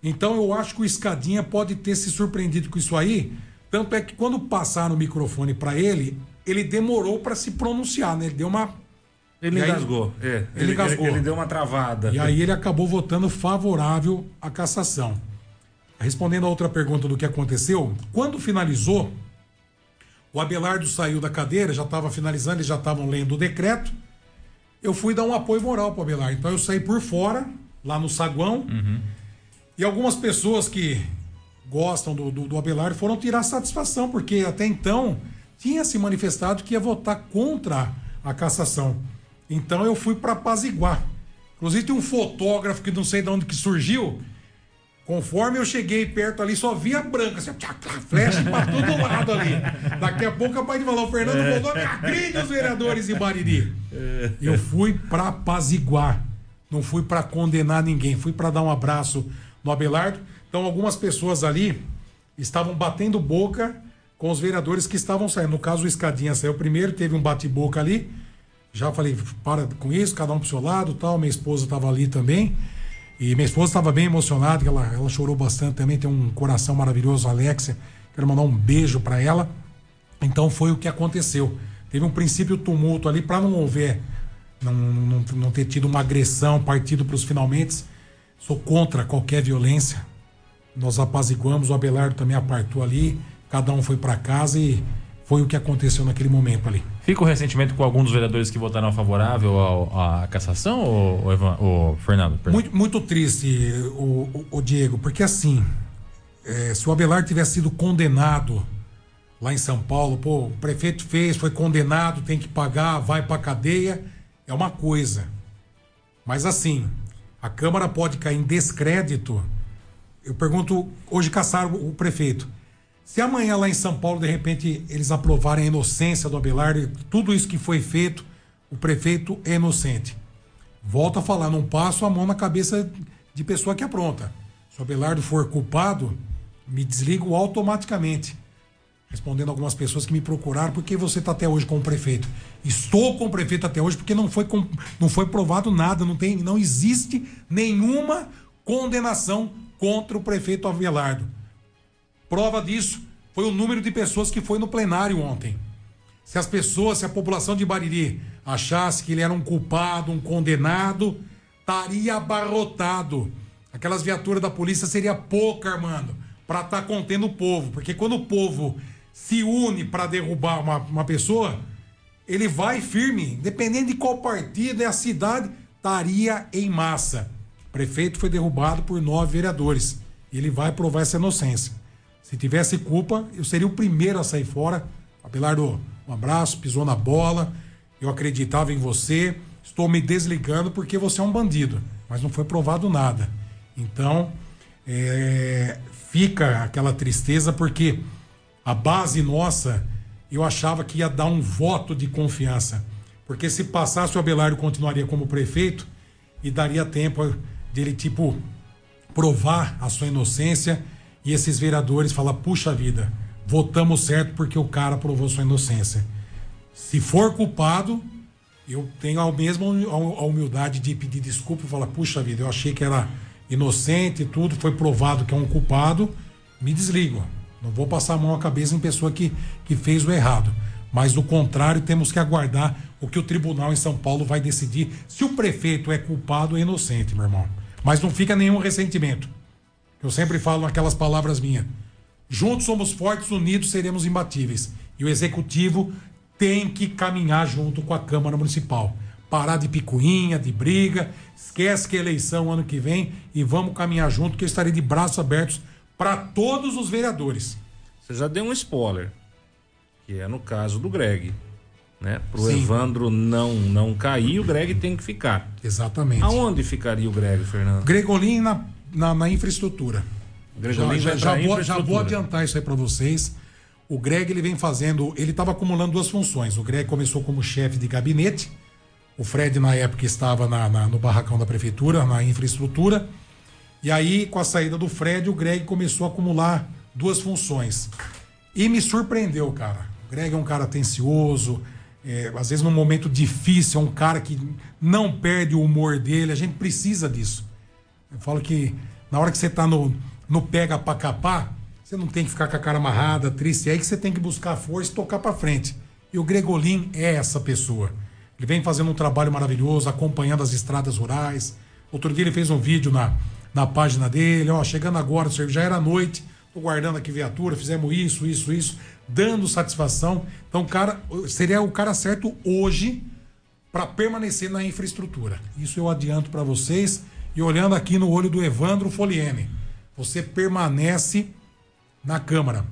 Então eu acho que o Escadinha pode ter se surpreendido com isso aí. Tanto é que quando passaram o microfone para ele, ele demorou para se pronunciar, né? Ele deu uma. Ele engasgou, é. Ele, ele engasgou. Ele, ele, deu uma travada. E aí ele acabou votando favorável à cassação. Respondendo a outra pergunta do que aconteceu, quando finalizou, o Abelardo saiu da cadeira, já estava finalizando, eles já estavam lendo o decreto eu fui dar um apoio moral para o Abelardo. Então eu saí por fora, lá no saguão, uhum. e algumas pessoas que gostam do, do, do Abelardo foram tirar satisfação, porque até então tinha se manifestado que ia votar contra a cassação. Então eu fui para apaziguar. Inclusive tem um fotógrafo que não sei de onde que surgiu, Conforme eu cheguei perto ali, só via branca, assim, flecha pra todo lado ali. Daqui a pouco, capaz de falar, o Fernando é. Rondônia agride os vereadores de Bariri. É. Eu fui pra apaziguar, não fui para condenar ninguém, fui para dar um abraço no Abelardo. Então, algumas pessoas ali estavam batendo boca com os vereadores que estavam saindo. No caso, o Escadinha saiu primeiro, teve um bate-boca ali. Já falei, para com isso, cada um pro seu lado tal. Minha esposa estava ali também. E minha esposa estava bem emocionada, ela, ela chorou bastante também, tem um coração maravilhoso, Alexia. Quero mandar um beijo para ela. Então foi o que aconteceu. Teve um princípio tumulto ali para não houver, não, não, não ter tido uma agressão, partido para os finalmente. Sou contra qualquer violência. Nós apaziguamos, o Abelardo também apartou ali, cada um foi para casa e foi o que aconteceu naquele momento ali. Fica o ressentimento com alguns dos vereadores que votaram favorável à cassação, ou, ou, Fernando? Muito, muito triste, o, o, o, Diego, porque assim, é, se o Abelardo tivesse sido condenado lá em São Paulo, pô, o prefeito fez, foi condenado, tem que pagar, vai pra cadeia, é uma coisa. Mas assim, a Câmara pode cair em descrédito. Eu pergunto, hoje caçaram o prefeito. Se amanhã lá em São Paulo, de repente, eles aprovarem a inocência do Abelardo, tudo isso que foi feito, o prefeito é inocente. Volto a falar, não passo a mão na cabeça de pessoa que apronta. Se o Abelardo for culpado, me desligo automaticamente. Respondendo algumas pessoas que me procuraram, por que você está até hoje com o prefeito? Estou com o prefeito até hoje porque não foi, não foi provado nada, não, tem, não existe nenhuma condenação contra o prefeito Abelardo. Prova disso foi o número de pessoas que foi no plenário ontem. Se as pessoas, se a população de Bariri achasse que ele era um culpado, um condenado, estaria abarrotado. Aquelas viaturas da polícia seria pouca, Armando, para estar tá contendo o povo. Porque quando o povo se une para derrubar uma, uma pessoa, ele vai firme, independente de qual partido é a cidade, estaria em massa. O prefeito foi derrubado por nove vereadores. Ele vai provar essa inocência. Se tivesse culpa, eu seria o primeiro a sair fora. Abelardo, um abraço, pisou na bola. Eu acreditava em você. Estou me desligando porque você é um bandido. Mas não foi provado nada. Então, é, fica aquela tristeza porque a base nossa eu achava que ia dar um voto de confiança. Porque se passasse o Abelardo continuaria como prefeito e daria tempo de ele, tipo, provar a sua inocência e esses vereadores falar, puxa vida, votamos certo porque o cara provou sua inocência. Se for culpado, eu tenho a mesma a humildade de pedir desculpa e falar, puxa vida, eu achei que era inocente e tudo, foi provado que é um culpado, me desligo. Não vou passar a mão à cabeça em pessoa que, que fez o errado. Mas do contrário, temos que aguardar o que o tribunal em São Paulo vai decidir se o prefeito é culpado ou inocente, meu irmão. Mas não fica nenhum ressentimento. Eu sempre falo aquelas palavras minhas. Juntos somos fortes, unidos seremos imbatíveis. E o executivo tem que caminhar junto com a Câmara Municipal. Parar de picuinha, de briga, esquece que é eleição ano que vem e vamos caminhar junto, que eu estarei de braços abertos para todos os vereadores. Você já deu um spoiler, que é no caso do Greg. Né? Para o Evandro não, não cair, o Greg tem que ficar. Exatamente. Aonde ficaria o Greg, Fernando? Gregolin na, na, na infraestrutura. Já, já, já, vou, já vou adiantar isso aí para vocês. O Greg ele vem fazendo, ele estava acumulando duas funções. O Greg começou como chefe de gabinete. O Fred na época estava na, na, no barracão da prefeitura, na infraestrutura. E aí, com a saída do Fred, o Greg começou a acumular duas funções. E me surpreendeu, cara. O Greg é um cara atencioso, é, às vezes num momento difícil, é um cara que não perde o humor dele. A gente precisa disso. Eu falo que na hora que você tá no, no pega pra capar, você não tem que ficar com a cara amarrada, triste. É aí que você tem que buscar força e tocar para frente. E o Gregolin é essa pessoa. Ele vem fazendo um trabalho maravilhoso, acompanhando as estradas rurais. Outro dia ele fez um vídeo na, na página dele, ó, chegando agora, já era noite, tô guardando aqui viatura, fizemos isso, isso, isso, dando satisfação. Então, cara, seria o cara certo hoje para permanecer na infraestrutura. Isso eu adianto para vocês. E olhando aqui no olho do Evandro Foliene, você permanece na Câmara.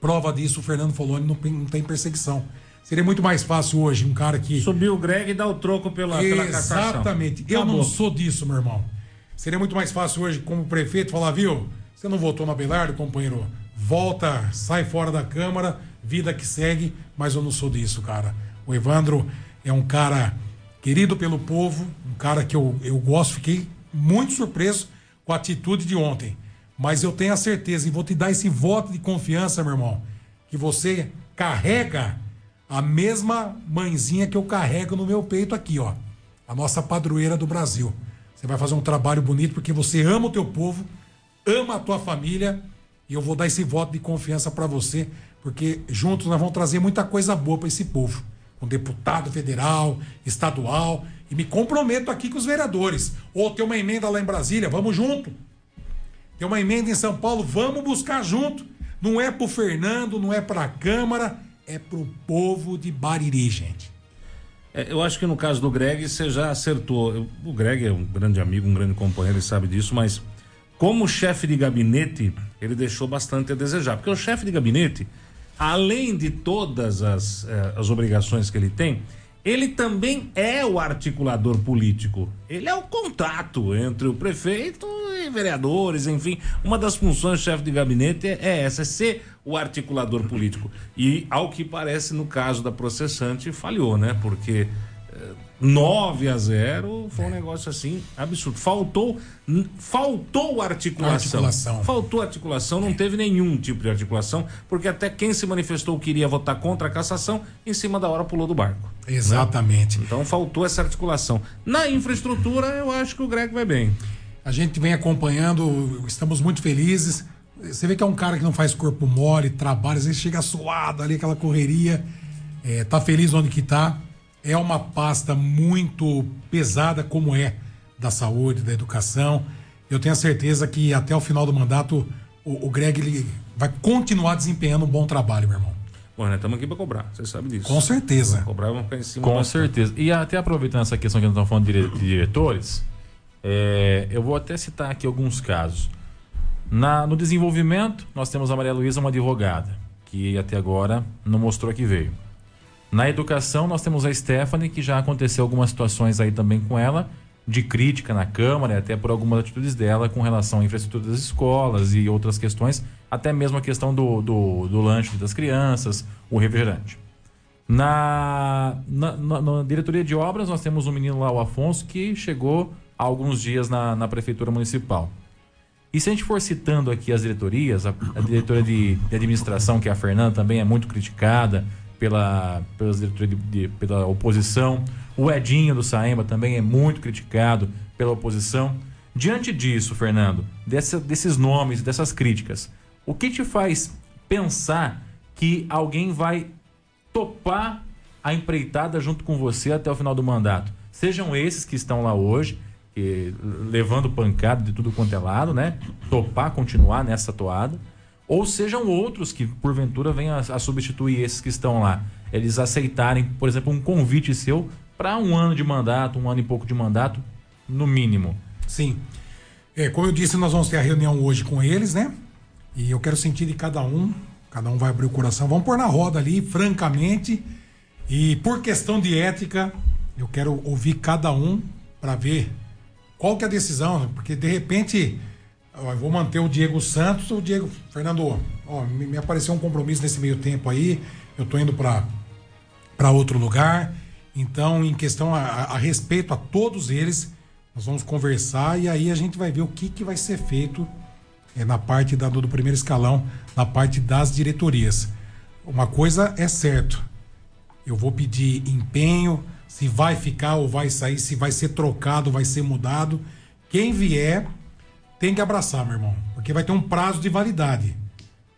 Prova disso, o Fernando Foloni não, não tem perseguição. Seria muito mais fácil hoje um cara que. Subir o Greg e dar o troco pela, pela Exatamente. Eu não sou disso, meu irmão. Seria muito mais fácil hoje, como prefeito, falar, viu? Você não votou na Belardo, companheiro? Volta, sai fora da Câmara, vida que segue, mas eu não sou disso, cara. O Evandro é um cara querido pelo povo, cara que eu, eu gosto, fiquei muito surpreso com a atitude de ontem. Mas eu tenho a certeza, e vou te dar esse voto de confiança, meu irmão, que você carrega a mesma mãezinha que eu carrego no meu peito aqui, ó. A nossa padroeira do Brasil. Você vai fazer um trabalho bonito porque você ama o teu povo, ama a tua família, e eu vou dar esse voto de confiança para você, porque juntos nós vamos trazer muita coisa boa para esse povo. Com deputado federal, estadual, e me comprometo aqui com os vereadores. Ou tem uma emenda lá em Brasília, vamos junto. Tem uma emenda em São Paulo, vamos buscar junto. Não é pro Fernando, não é pra Câmara, é pro povo de Bariri, gente. É, eu acho que no caso do Greg você já acertou. O Greg é um grande amigo, um grande companheiro, ele sabe disso, mas como chefe de gabinete, ele deixou bastante a desejar. Porque o chefe de gabinete, além de todas as, eh, as obrigações que ele tem, ele também é o articulador político. Ele é o contato entre o prefeito e vereadores, enfim. Uma das funções do chefe de gabinete é essa, é ser o articulador político. E, ao que parece, no caso da processante, falhou, né? Porque 9 a 0 foi um negócio assim absurdo. Faltou faltou articulação. articulação. Faltou articulação, não teve nenhum tipo de articulação, porque até quem se manifestou queria votar contra a cassação, em cima da hora pulou do barco. Né? Exatamente. Né? Então faltou essa articulação. Na infraestrutura, eu acho que o Greg vai bem. A gente vem acompanhando, estamos muito felizes. Você vê que é um cara que não faz corpo mole, trabalha, às vezes chega suado ali, aquela correria. É, tá feliz onde que tá é uma pasta muito pesada, como é da saúde, da educação. Eu tenho a certeza que até o final do mandato o, o Greg ele vai continuar desempenhando um bom trabalho, meu irmão. Bom, né? Estamos aqui para cobrar, você sabe disso. Com certeza. Vamos cobrar, vamos ficar em cima. Com bastante. certeza. E até aproveitando essa questão que nós estamos falando de, diretores, é, eu vou até citar aqui alguns casos. Na, no desenvolvimento, nós temos a Maria Luísa, uma advogada, que até agora não mostrou que veio. Na educação, nós temos a Stephanie, que já aconteceu algumas situações aí também com ela, de crítica na Câmara, até por algumas atitudes dela com relação à infraestrutura das escolas e outras questões, até mesmo a questão do, do, do lanche das crianças, o refrigerante. Na, na, na, na, diretoria de obras, nós temos um menino lá, o Afonso, que chegou há alguns dias na, na prefeitura municipal. E se a gente for citando aqui as diretorias, a, a diretora de, de, administração, que é a Fernanda, também é muito criticada pela, diretoria de, de, pela oposição. O Edinho do Saemba também é muito criticado pela oposição. Diante disso, Fernando, dessa, desses nomes, dessas críticas, o que te faz pensar que alguém vai topar a empreitada junto com você até o final do mandato? Sejam esses que estão lá hoje, que, levando pancada de tudo quanto é lado, né? Topar continuar nessa toada. Ou sejam outros que, porventura, venham a, a substituir esses que estão lá. Eles aceitarem, por exemplo, um convite seu para um ano de mandato, um ano e pouco de mandato, no mínimo. Sim. É, como eu disse, nós vamos ter a reunião hoje com eles, né? E eu quero sentir de cada um. Cada um vai abrir o coração. Vamos pôr na roda ali, francamente. E por questão de ética, eu quero ouvir cada um para ver qual que é a decisão? Porque de repente, eu vou manter o Diego Santos, o Diego Fernando, ó, me, apareceu um compromisso nesse meio tempo aí, eu tô indo para para outro lugar. Então, em questão a, a, respeito a todos eles, nós vamos conversar e aí a gente vai ver o que, que vai ser feito é, na parte da, do primeiro escalão, na parte das diretorias. Uma coisa é certo, eu vou pedir empenho, se vai ficar ou vai sair, se vai ser trocado, vai ser mudado. Quem vier tem que abraçar, meu irmão, porque vai ter um prazo de validade.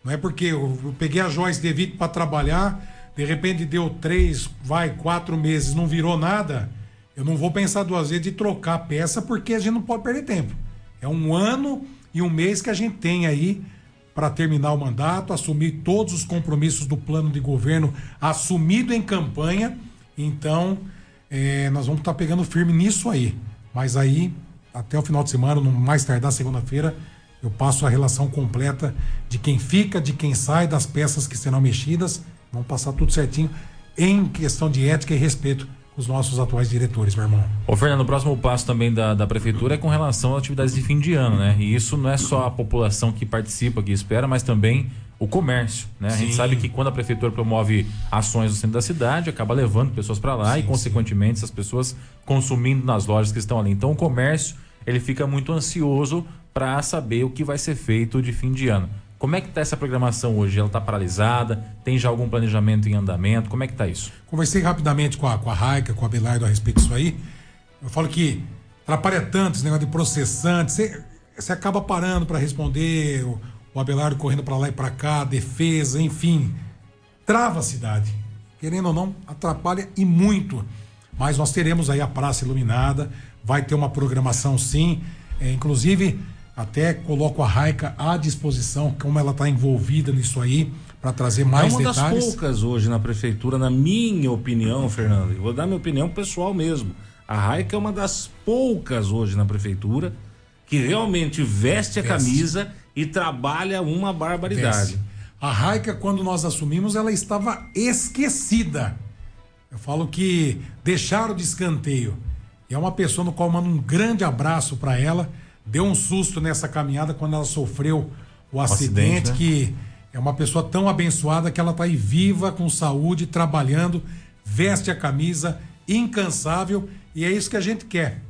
Não é porque eu, peguei a Joyce Devido para trabalhar, de repente deu três, vai, quatro meses, não virou nada. Eu não vou pensar duas vezes de trocar a peça porque a gente não pode perder tempo. É um ano e um mês que a gente tem aí para terminar o mandato, assumir todos os compromissos do plano de governo assumido em campanha. Então, é, nós vamos estar tá pegando firme nisso aí. Mas aí, até o final de semana, no mais tardar segunda-feira, eu passo a relação completa de quem fica, de quem sai, das peças que serão mexidas. Vamos passar tudo certinho em questão de ética e respeito com os nossos atuais diretores, meu irmão. Ô Fernando, o próximo passo também da, da prefeitura é com relação às atividades de fim de ano, né? E isso não é só a população que participa, que espera, mas também o comércio, né? A gente sabe que quando a prefeitura promove ações no centro da cidade, acaba levando pessoas para lá sim, e consequentemente sim. essas pessoas consumindo nas lojas que estão ali. Então o comércio, ele fica muito ansioso para saber o que vai ser feito de fim de ano. Como é que está essa programação hoje? Ela está paralisada? Tem já algum planejamento em andamento? Como é que está isso? Conversei rapidamente com a, com a Raica, com a Belardo a respeito disso aí. Eu falo que atrapalha tanto esse negócio de processante. Você, acaba parando para responder o Abelardo correndo para lá e para cá, defesa, enfim, trava a cidade. Querendo ou não, atrapalha e muito. Mas nós teremos aí a praça iluminada, vai ter uma programação sim. É, inclusive, até coloco a Raica à disposição, como ela está envolvida nisso aí, para trazer mais detalhes. É uma detalhes. das poucas hoje na prefeitura, na minha opinião, Fernando. Eu vou dar minha opinião pessoal mesmo. A Raica é uma das poucas hoje na prefeitura que realmente veste a camisa e trabalha uma barbaridade. A Raica, quando nós assumimos, ela estava esquecida. Eu falo que deixaram de escanteio. E é uma pessoa no qual mando um grande abraço para ela. Deu um susto nessa caminhada quando ela sofreu o, o acidente, acidente né? que é uma pessoa tão abençoada que ela está aí viva, com saúde, trabalhando, veste a camisa, incansável, e é isso que a gente quer.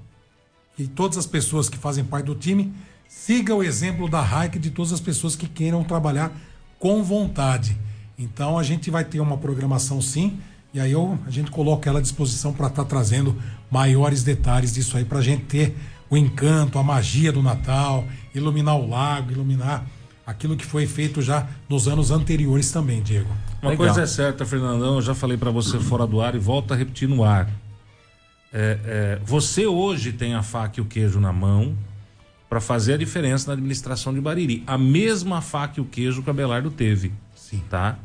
E todas as pessoas que fazem parte do time siga o exemplo da Raik de todas as pessoas que queiram trabalhar com vontade. Então a gente vai ter uma programação sim, e aí eu, a gente coloca ela à disposição para estar tá trazendo maiores detalhes disso aí, para a gente ter o encanto, a magia do Natal, iluminar o lago, iluminar aquilo que foi feito já nos anos anteriores também, Diego. Uma Legal. coisa é certa, Fernandão, eu já falei para você fora do ar e volto a repetir no ar. É, é, você hoje tem a faca e o queijo na mão, para fazer a diferença na administração de Bariri. A mesma faca e o queijo que o Abelardo teve. Sim. Tá?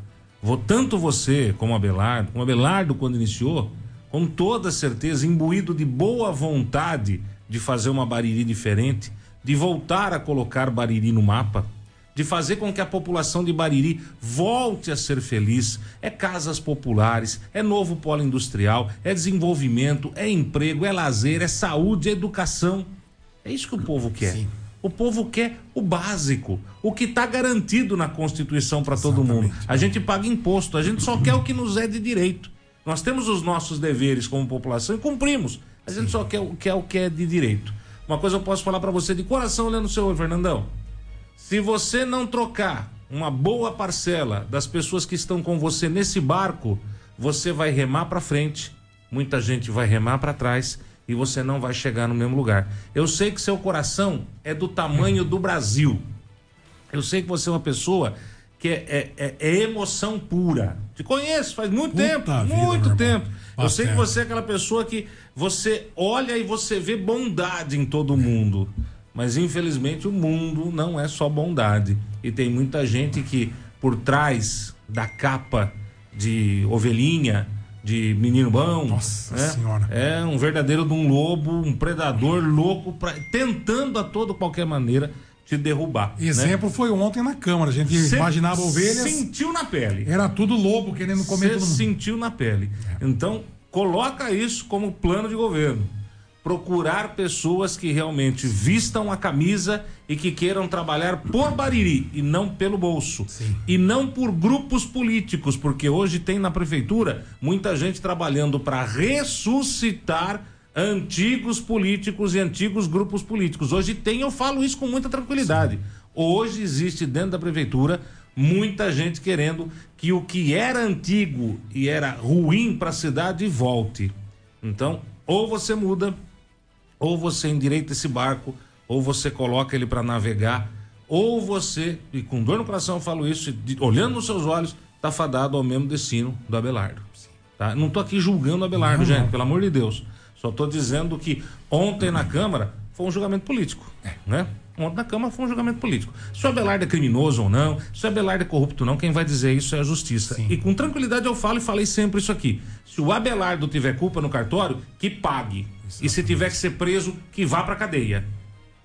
Tanto você como Abelardo, como Abelardo quando iniciou, com toda certeza, imbuído de boa vontade de fazer uma Bariri diferente, de voltar a colocar Bariri no mapa, de fazer com que a população de Bariri volte a ser feliz. É casas populares, é novo polo industrial, é desenvolvimento, é emprego, é lazer, é saúde, é educação. É isso que o povo quer. Sim. O povo quer o básico, o que está garantido na Constituição para todo mundo. A gente paga imposto, a gente só quer o que nos é de direito. Nós temos os nossos deveres como população e cumprimos. A gente Sim. só quer, quer o que é de direito. Uma coisa eu posso falar para você de coração olhando o seu olho, Fernandão. Se você não trocar uma boa parcela das pessoas que estão com você nesse barco, você vai remar para frente, muita gente vai remar para trás e você não vai chegar no mesmo lugar. Eu sei que seu coração é do tamanho do Brasil. Eu sei que você é uma pessoa que é, é, é, é emoção pura. Te conheço faz muito Puta tempo, vida, muito tempo. Eu sei que você é aquela pessoa que você olha e você vê bondade em todo mundo. Mas infelizmente o mundo não é só bondade. E tem muita gente que por trás da capa de ovelhinha, de menino bom. Nossa né? senhora. É um verdadeiro de um lobo, um predador louco, pra, tentando a toda qualquer maneira te derrubar. Né? Exemplo né? foi ontem na Câmara. A gente Cê imaginava ovelhas. Sentiu na pele. Era tudo lobo querendo comer Você sentiu na pele. É. Então, coloca isso como plano de governo procurar pessoas que realmente vistam a camisa e que queiram trabalhar por Bariri e não pelo bolso. Sim. E não por grupos políticos, porque hoje tem na prefeitura muita gente trabalhando para ressuscitar antigos políticos e antigos grupos políticos. Hoje tem, eu falo isso com muita tranquilidade. Hoje existe dentro da prefeitura muita gente querendo que o que era antigo e era ruim para a cidade volte. Então, ou você muda ou você endireita esse barco, ou você coloca ele para navegar, ou você, e com dor no coração eu falo isso, de, olhando nos seus olhos, tá fadado ao mesmo destino do Abelardo. Tá? Não tô aqui julgando o Abelardo, não, gente, não. pelo amor de Deus. Só tô dizendo que ontem na Câmara foi um julgamento político, é. né? Ontem na Câmara foi um julgamento político. Se o Abelardo é criminoso ou não, se o Abelardo é corrupto ou não, quem vai dizer isso é a justiça. Sim. E com tranquilidade eu falo e falei sempre isso aqui. Se o Abelardo tiver culpa no cartório, que pague. Exatamente. E se tiver que ser preso, que vá pra cadeia.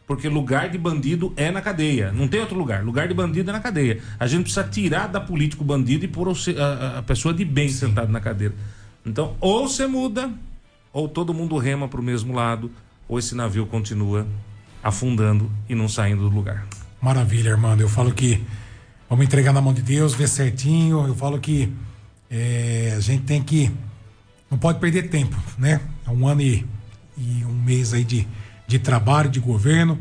Porque lugar de bandido é na cadeia. Não tem outro lugar. Lugar de bandido é na cadeia. A gente precisa tirar da política o bandido e pôr a, a pessoa de bem Sim. sentada na cadeira. Então, ou você muda, ou todo mundo rema para o mesmo lado, ou esse navio continua afundando e não saindo do lugar. Maravilha, Armando. Eu falo que vamos entregar na mão de Deus, ver certinho. Eu falo que é, a gente tem que. Não pode perder tempo, né? É um ano e e um mês aí de, de trabalho, de governo,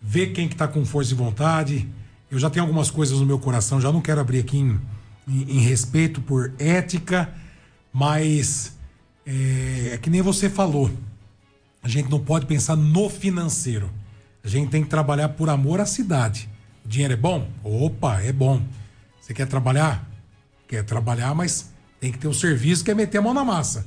ver quem que tá com força e vontade. Eu já tenho algumas coisas no meu coração, já não quero abrir aqui em, em, em respeito por ética, mas é, é que nem você falou. A gente não pode pensar no financeiro. A gente tem que trabalhar por amor à cidade. O dinheiro é bom? Opa, é bom. Você quer trabalhar? Quer trabalhar, mas tem que ter o serviço que é meter a mão na massa.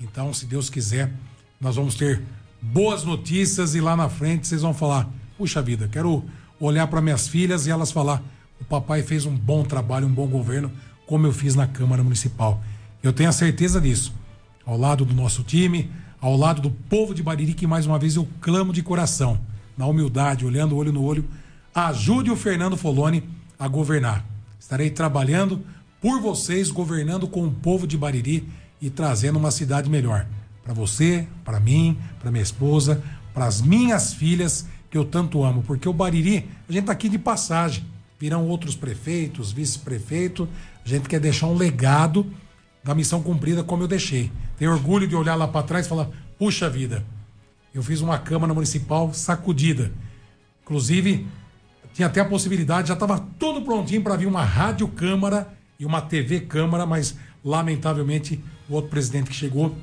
Então, se Deus quiser, nós vamos ter boas notícias e lá na frente vocês vão falar: puxa vida, quero olhar para minhas filhas e elas falar: o papai fez um bom trabalho, um bom governo, como eu fiz na Câmara Municipal. Eu tenho a certeza disso. Ao lado do nosso time, ao lado do povo de Bariri, que mais uma vez eu clamo de coração, na humildade, olhando olho no olho, ajude o Fernando Foloni a governar. Estarei trabalhando por vocês, governando com o povo de Bariri e trazendo uma cidade melhor para você, para mim, para minha esposa, para as minhas filhas que eu tanto amo, porque o Bariri, a gente tá aqui de passagem. Virão outros prefeitos, vice-prefeito, a gente quer deixar um legado da missão cumprida como eu deixei. Tenho orgulho de olhar lá para trás e falar: "Puxa vida, eu fiz uma câmara municipal sacudida". Inclusive, tinha até a possibilidade, já estava tudo prontinho para vir uma rádio câmara e uma TV câmara, mas lamentavelmente o outro presidente que chegou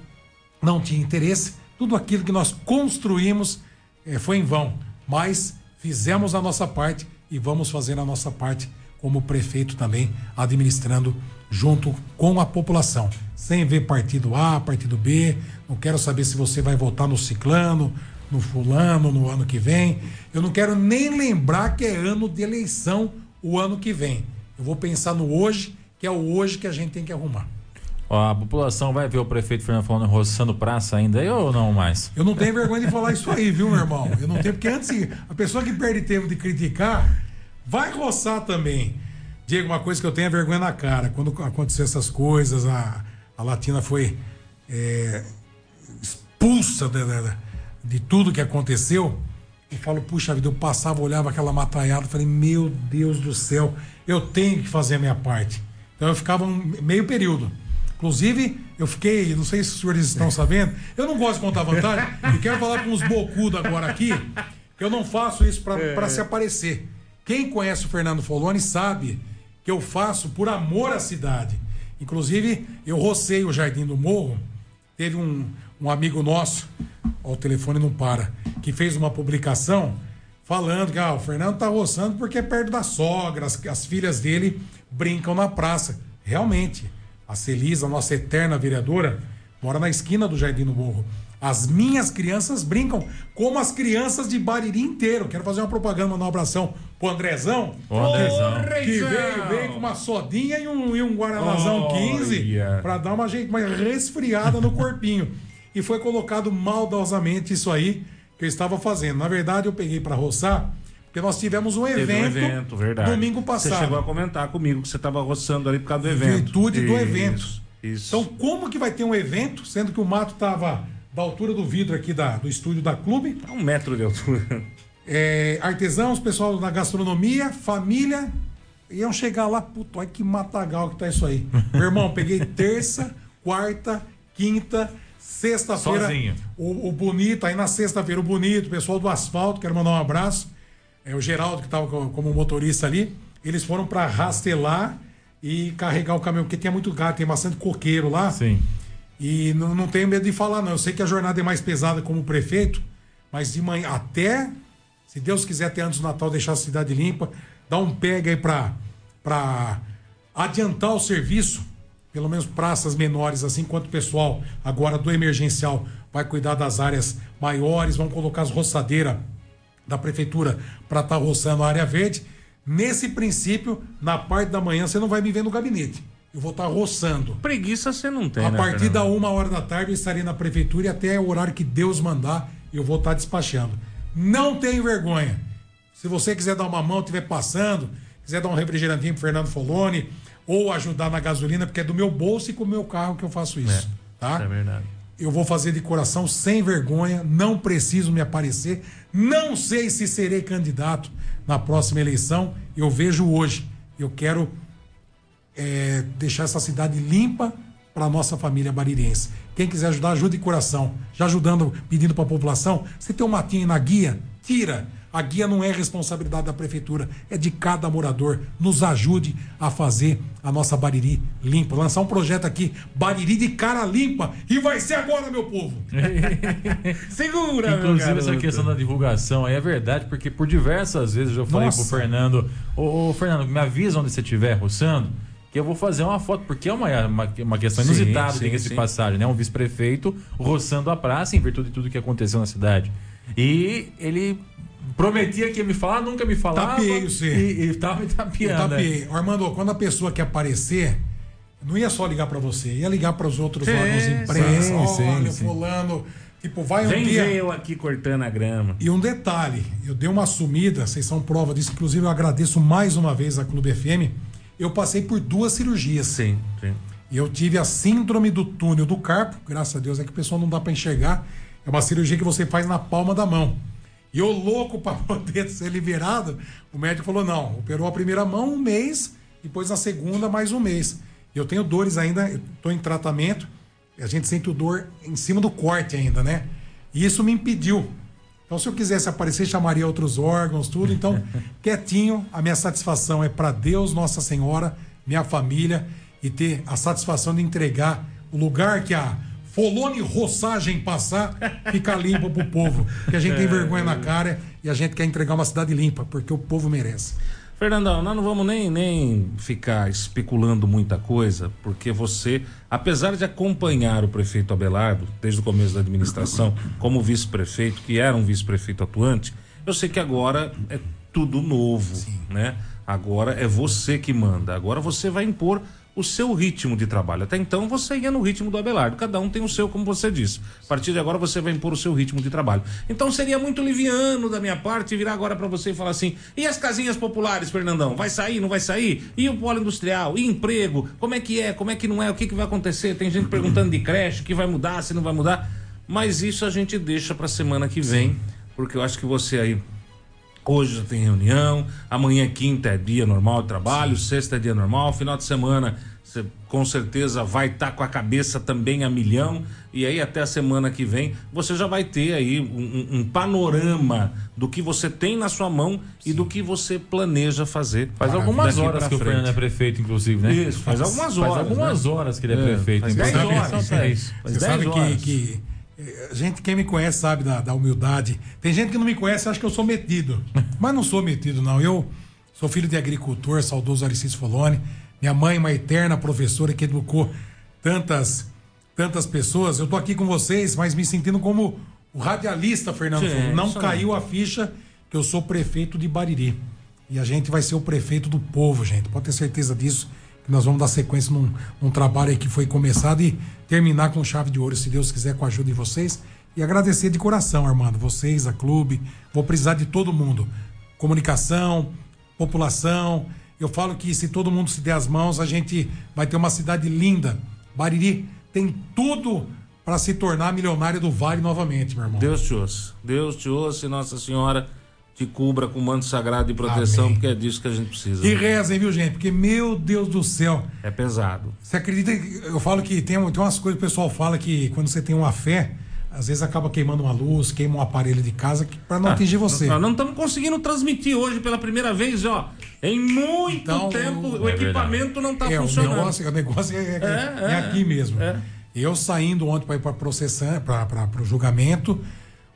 não tinha interesse, tudo aquilo que nós construímos é, foi em vão. Mas fizemos a nossa parte e vamos fazer a nossa parte como prefeito também, administrando junto com a população. Sem ver partido A, partido B. Não quero saber se você vai votar no ciclano, no fulano, no ano que vem. Eu não quero nem lembrar que é ano de eleição o ano que vem. Eu vou pensar no hoje, que é o hoje que a gente tem que arrumar. A população vai ver o prefeito Fernando falando roçando praça ainda aí ou não mais? Eu não tenho vergonha de falar isso aí, viu, meu irmão? Eu não tenho, porque antes a pessoa que perde tempo de criticar, Vai roçar também. Diego, uma coisa que eu tenho é vergonha na cara. Quando aconteceu essas coisas, a, a Latina foi é, expulsa de, de, de, tudo que aconteceu. Eu falo, puxa vida, eu passava, olhava aquela mataiada, falei, meu Deus do céu, eu tenho que fazer a minha parte. Então eu ficava um meio período. Inclusive, eu fiquei, não sei se os senhores estão sabendo, eu não gosto de contar vantagem, e quero falar com uns bocudos agora aqui, que eu não faço isso para é. se aparecer. Quem conhece o Fernando Foloni sabe que eu faço por amor à cidade. Inclusive, eu rocei o Jardim do Morro. Teve um, um amigo nosso, ó, o telefone não para, que fez uma publicação falando que ah, o Fernando tá roçando porque é perto da sogra, as, as filhas dele brincam na praça. Realmente, a Celisa, nossa eterna vereadora, mora na esquina do Jardim do Morro. As minhas crianças brincam como as crianças de Bariri inteiro. Quero fazer uma propaganda, mandar um abração pro Andrezão. O Andrezão. Que veio, veio com uma sodinha e um, e um Guaranazão oh, 15 yeah. para dar uma, uma resfriada no corpinho. E foi colocado maldosamente isso aí que eu estava fazendo. Na verdade, eu peguei para roçar, porque nós tivemos um evento, um evento domingo passado. Você chegou a comentar comigo que você estava roçando ali por causa do evento. Virtude do evento. Isso. Então, como que vai ter um evento, sendo que o mato estava da altura do vidro aqui da, do estúdio da clube. Um metro de altura. É, artesãos, pessoal da gastronomia, família. Iam chegar lá, puto, olha que matagal que tá isso aí. Meu irmão, peguei terça, quarta, quinta, sexta-feira. Sozinho. O, o Bonito, aí na sexta-feira, o Bonito, o pessoal do asfalto, quero mandar um abraço. É, o Geraldo, que estava como motorista ali. Eles foram para rastelar e carregar o caminhão, porque tinha muito gato, tem bastante coqueiro lá. Sim. E não, não tenho medo de falar, não. Eu sei que a jornada é mais pesada como prefeito, mas de manhã até, se Deus quiser, até antes do Natal, deixar a cidade limpa, dar um pega aí para adiantar o serviço, pelo menos praças menores, assim, enquanto o pessoal agora do emergencial vai cuidar das áreas maiores, vão colocar as roçadeiras da prefeitura para estar tá roçando a área verde. Nesse princípio, na parte da manhã, você não vai me ver no gabinete eu vou estar roçando. Preguiça você não tem, A né, partir Fernando? da uma hora da tarde eu estarei na prefeitura e até o horário que Deus mandar eu vou estar despachando. Não tenho vergonha. Se você quiser dar uma mão, estiver passando, quiser dar um refrigerantinho pro Fernando Foloni ou ajudar na gasolina, porque é do meu bolso e com o meu carro que eu faço isso. É, tá? Isso é verdade. Eu vou fazer de coração, sem vergonha, não preciso me aparecer. Não sei se serei candidato na próxima eleição. Eu vejo hoje. Eu quero é, deixar essa cidade limpa para nossa família baririense. Quem quiser ajudar, ajude de coração. Já ajudando, pedindo para a população, você tem um matinho na guia, tira. A guia não é responsabilidade da prefeitura, é de cada morador. Nos ajude a fazer a nossa Bariri limpa. Lançar um projeto aqui, Bariri de cara limpa. E vai ser agora, meu povo. [LAUGHS] Segura, Inclusive, essa questão da divulgação aí é verdade, porque por diversas vezes eu falei nossa. pro Fernando: Ô, ô Fernando, me avisa onde você estiver roçando que eu vou fazer uma foto, porque é uma, uma, uma questão inusitada, diga-se de passagem, né? Um vice-prefeito roçando a praça em virtude de tudo que aconteceu na cidade. E ele prometia que ia me falar, nunca me falava. Tapeei você. E, e tava me tapeando. Tapeei. Armando, quando a pessoa quer aparecer, não ia só ligar para você, ia ligar para os outros órgãos de imprensa. Olha, sim, fulano. Tipo, vai um Vem dia. eu aqui cortando a grama. E um detalhe, eu dei uma sumida, vocês são prova disso. Inclusive, eu agradeço mais uma vez a Clube FM eu passei por duas cirurgias. Sim, sim. E eu tive a síndrome do túnel do carpo, graças a Deus é que o pessoal não dá para enxergar. É uma cirurgia que você faz na palma da mão. E eu louco [LAUGHS] para poder ser liberado, o médico falou: não, operou a primeira mão um mês, depois a segunda mais um mês. Eu tenho dores ainda, estou em tratamento, a gente sente dor em cima do corte ainda, né? E isso me impediu então, se eu quisesse aparecer, chamaria outros órgãos, tudo. Então, [LAUGHS] quietinho, a minha satisfação é para Deus, Nossa Senhora, minha família e ter a satisfação de entregar o lugar que a Folone Roçagem passar, fica limpo pro povo. Porque a gente tem vergonha na cara e a gente quer entregar uma cidade limpa, porque o povo merece. Fernandão, nós não vamos nem, nem ficar especulando muita coisa, porque você, apesar de acompanhar o prefeito Abelardo desde o começo da administração, como vice-prefeito, que era um vice-prefeito atuante, eu sei que agora é tudo novo, Sim. né? Agora é você que manda. Agora você vai impor o seu ritmo de trabalho. Até então você ia no ritmo do Abelardo, cada um tem o seu, como você disse. A partir de agora você vai impor o seu ritmo de trabalho. Então seria muito liviano da minha parte virar agora para você e falar assim: e as casinhas populares, Fernandão? Vai sair, não vai sair? E o polo industrial? E emprego? Como é que é? Como é que não é? O que, que vai acontecer? Tem gente perguntando de creche, que vai mudar, se não vai mudar. Mas isso a gente deixa para semana que vem, porque eu acho que você aí Hoje já tem reunião, amanhã quinta é dia normal de trabalho, Sim. sexta é dia normal, final de semana você com certeza vai estar tá com a cabeça também a milhão e aí até a semana que vem você já vai ter aí um, um panorama do que você tem na sua mão Sim. e do que você planeja fazer. Faz algumas horas que frente. o Fernando é prefeito, inclusive, né? Isso, faz, faz algumas horas. Faz algumas né? horas que ele é, é prefeito. Faz 10 horas. É isso. Faz você sabe horas. que, que gente, quem me conhece sabe da, da, humildade. Tem gente que não me conhece acha que eu sou metido. [LAUGHS] Mas não sou metido, não. Eu sou filho de agricultor, saudoso Aricis Foloni. Minha mãe, uma eterna professora que educou tantas, tantas pessoas. Eu tô aqui com vocês, mas me sentindo como o radialista, Fernando. Sim, não caiu a ficha que eu sou prefeito de Bariri. E a gente vai ser o prefeito do povo, gente. Pode ter certeza disso nós vamos dar sequência num, num trabalho que foi começado e terminar com chave de ouro, se Deus quiser, com a ajuda de vocês. E agradecer de coração, Armando, vocês, a clube. Vou precisar de todo mundo. Comunicação, população. Eu falo que se todo mundo se der as mãos, a gente vai ter uma cidade linda. Bariri tem tudo para se tornar milionária do Vale novamente, meu irmão. Deus te ouça. Deus te ouça Nossa Senhora te cubra com manto sagrado de proteção, Amém. porque é disso que a gente precisa. E né? rezem, viu, gente? Porque, meu Deus do céu. É pesado. Você acredita? Eu falo que tem, tem umas coisas que o pessoal fala que quando você tem uma fé, às vezes acaba queimando uma luz, queima um aparelho de casa para não ah, atingir você. Nós não estamos conseguindo transmitir hoje pela primeira vez, ó. Em muito então, tempo o, é equipamento não está é, funcionando. O negócio, o negócio é, é, é, é aqui mesmo. É. Eu saindo ontem para ir para processar, para o julgamento,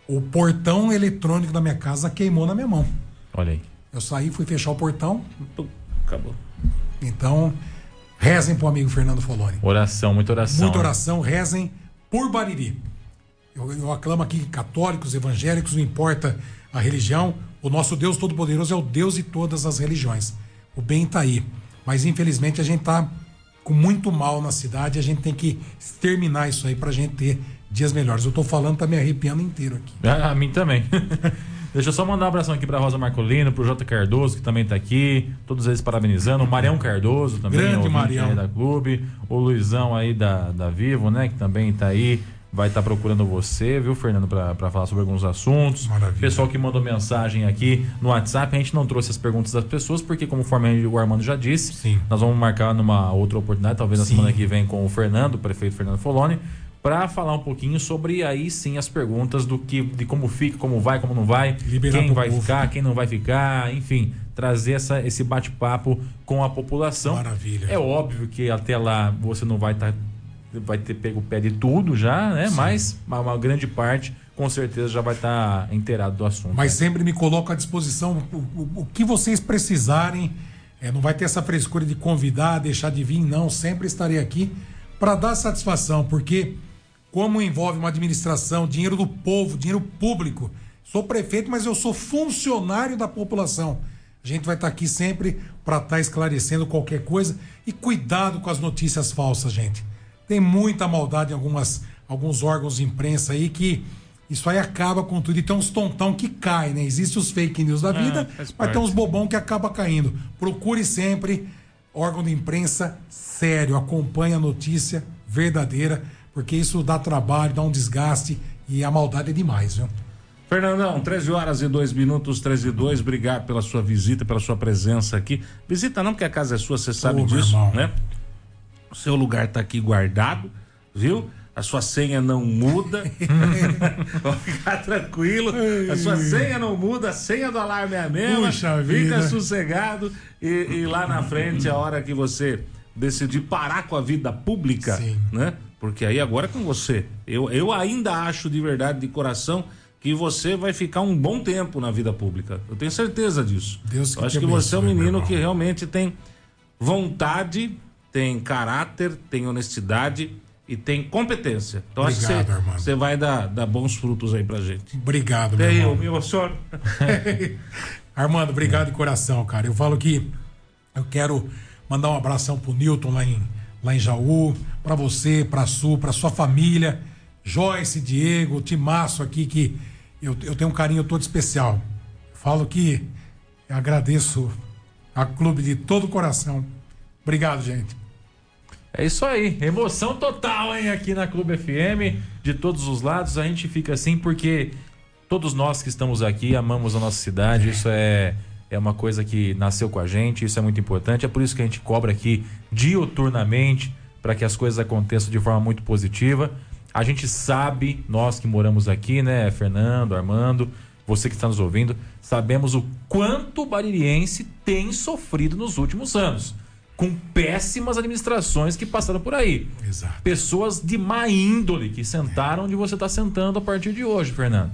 o portão eletrônico da minha casa queimou na minha mão. Olha aí. Eu saí, fui fechar o portão. Acabou. Então, rezem pro amigo Fernando Foloni. Oração, muita oração. Muita oração, né? rezem por Bariri. Eu, eu aclamo aqui católicos, evangélicos, não importa a religião. O nosso Deus Todo-Poderoso é o Deus de todas as religiões. O bem está aí. Mas infelizmente a gente está com muito mal na cidade. A gente tem que exterminar isso aí para a gente ter dias melhores. Eu tô falando, tá me arrepiando inteiro aqui. Ah, a mim também. [LAUGHS] Deixa eu só mandar um abração aqui pra Rosa Marcolino, pro J Cardoso, que também tá aqui. Todos eles parabenizando. O Marião Cardoso também, Grande Marião. da Clube. O Luizão aí da, da Vivo, né? Que também tá aí. Vai estar tá procurando você, viu, Fernando, para falar sobre alguns assuntos. Maravilha. Pessoal que mandou mensagem aqui no WhatsApp, a gente não trouxe as perguntas das pessoas, porque, conforme o Armando já disse, Sim. nós vamos marcar numa outra oportunidade, talvez na Sim. semana que vem, com o Fernando, o prefeito Fernando Foloni, para falar um pouquinho sobre aí sim as perguntas do que de como fica, como vai, como não vai, Liberar quem vai povo. ficar, quem não vai ficar, enfim, trazer essa, esse bate-papo com a população. Maravilha. É óbvio que até lá você não vai estar tá, vai ter pego o pé de tudo já, né? Sim. Mas uma, uma, grande parte com certeza já vai estar tá inteirado do assunto. Mas né? sempre me coloco à disposição o, o, o que vocês precisarem. É, não vai ter essa frescura de convidar, deixar de vir, não. Sempre estarei aqui para dar satisfação, porque como envolve uma administração, dinheiro do povo, dinheiro público. Sou prefeito, mas eu sou funcionário da população. A gente vai estar aqui sempre para estar tá esclarecendo qualquer coisa e cuidado com as notícias falsas, gente. Tem muita maldade em algumas, alguns órgãos de imprensa aí que isso aí acaba com tudo. E tem uns tontão que caem, né? Existem os fake news da é, vida, é, mas tem uns bobão que acaba caindo. Procure sempre órgão de imprensa sério, acompanhe a notícia verdadeira porque isso dá trabalho, dá um desgaste e a maldade é demais, viu? Fernandão, 13 horas e 2 minutos, 13 e 2. Obrigado pela sua visita, pela sua presença aqui. Visita não, porque a casa é sua, você sabe Ô, disso, né? O seu lugar está aqui guardado, viu? A sua senha não muda. [LAUGHS] Pode ficar tranquilo. A sua senha não muda, a senha do alarme é a mesma. Puxa Fica vida. sossegado e, e lá na frente, a hora que você decidir parar com a vida pública, Sim. né? Porque aí agora é com você. Eu, eu ainda acho de verdade, de coração, que você vai ficar um bom tempo na vida pública. Eu tenho certeza disso. Deus que eu acho que, você é um menino que realmente tem vontade, tem caráter, tem honestidade e tem competência. Então Obrigado, acho que você, vai dar, dar bons frutos aí pra gente. Obrigado, meu irmão. Eu me emociono. Armando, obrigado de coração, cara. Eu falo que eu quero Mandar um abração pro Newton lá em, lá em Jaú, para você, pra Su, pra sua família, Joyce, Diego, Timaço aqui, que eu, eu tenho um carinho todo especial. Falo que agradeço a clube de todo o coração. Obrigado, gente. É isso aí, emoção total, hein, aqui na Clube FM, de todos os lados. A gente fica assim porque todos nós que estamos aqui amamos a nossa cidade. Isso é, é uma coisa que nasceu com a gente, isso é muito importante. É por isso que a gente cobra aqui dioturnamente para que as coisas aconteçam de forma muito positiva. A gente sabe, nós que moramos aqui, né, Fernando, Armando, você que está nos ouvindo, sabemos o quanto o baririense tem sofrido nos últimos anos com péssimas administrações que passaram por aí. Exato. Pessoas de má índole que sentaram onde você está sentando a partir de hoje, Fernando.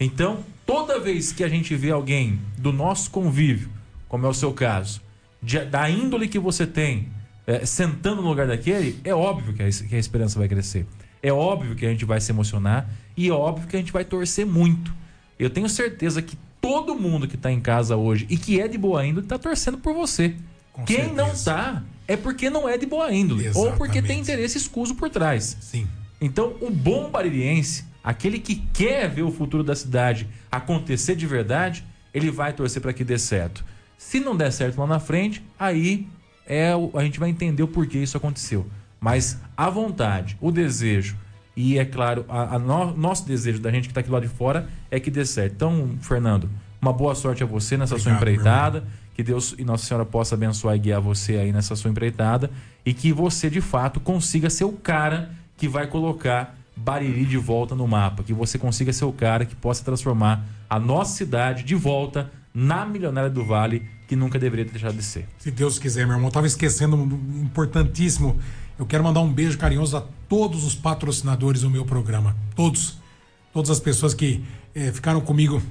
Então, toda vez que a gente vê alguém do nosso convívio, como é o seu caso, de, da índole que você tem, é, sentando no lugar daquele, é óbvio que a, que a esperança vai crescer. É óbvio que a gente vai se emocionar e é óbvio que a gente vai torcer muito. Eu tenho certeza que todo mundo que está em casa hoje e que é de boa índole está torcendo por você. Com Quem certeza. não tá é porque não é de boa índole ou porque tem Exatamente. interesse escuso por trás. Sim. Então, o bom baririense, aquele que quer ver o futuro da cidade acontecer de verdade, ele vai torcer para que dê certo. Se não der certo lá na frente, aí é o- a gente vai entender o porquê isso aconteceu. Mas a vontade, o desejo e, é claro, a, a no- nosso desejo da gente que está aqui lá de fora é que dê certo. Então, Fernando, uma boa sorte a você nessa sua Obrigado, meu empreitada. Que Deus e Nossa Senhora possa abençoar e guiar você aí nessa sua empreitada. E que você, de fato, consiga ser o cara que vai colocar Bariri de volta no mapa. Que você consiga ser o cara que possa transformar a nossa cidade de volta na milionária do Vale, que nunca deveria ter deixado de ser. Se Deus quiser, meu irmão. Eu tava esquecendo um importantíssimo. Eu quero mandar um beijo carinhoso a todos os patrocinadores do meu programa. Todos. Todas as pessoas que eh, ficaram comigo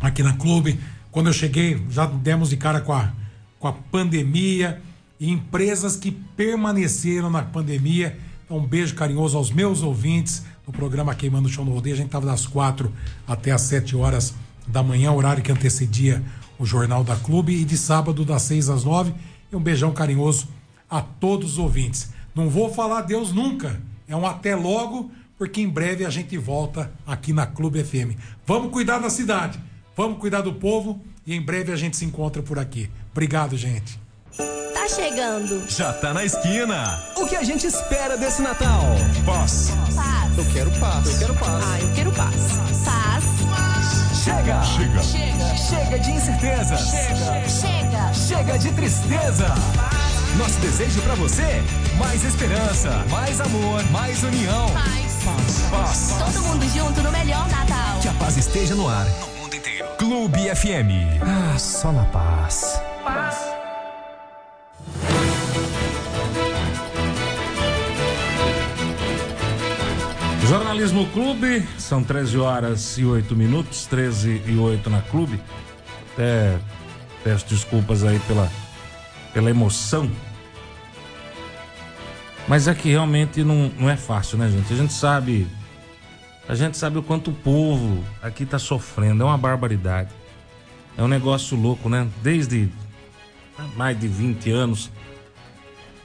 aqui na clube. Quando eu cheguei, já demos de cara com a, com a pandemia. E empresas que permaneceram na pandemia. Então, um beijo carinhoso aos meus ouvintes do programa Queimando o Chão do Rodeio. A gente tava das quatro até as sete horas da manhã, horário que antecedia o Jornal da Clube. E de sábado, das seis às nove. E um beijão carinhoso a todos os ouvintes. Não vou falar Deus nunca. É um até logo, porque em breve a gente volta aqui na Clube FM. Vamos cuidar da cidade, vamos cuidar do povo e em breve a gente se encontra por aqui. Obrigado, gente. Tá chegando. Já tá na esquina. O que a gente espera desse Natal? Paz. Paz. Eu quero paz. Eu quero paz. Ah, eu quero paz. Paz. Chega. Chega. Chega de incertezas. Chega. Chega de tristeza. Nosso desejo pra você: mais esperança, mais amor, mais união. Paz. Paz. Todo mundo junto no melhor Natal. Que a paz esteja no ar. No mundo inteiro. Clube FM. Ah, só na paz. Jornalismo Clube, são 13 horas e 8 minutos, 13 e 8 na Clube. Até peço desculpas aí pela, pela emoção. Mas é que realmente não, não é fácil, né, gente? A gente sabe. A gente sabe o quanto o povo aqui tá sofrendo. É uma barbaridade. É um negócio louco, né? Desde mais de 20 anos.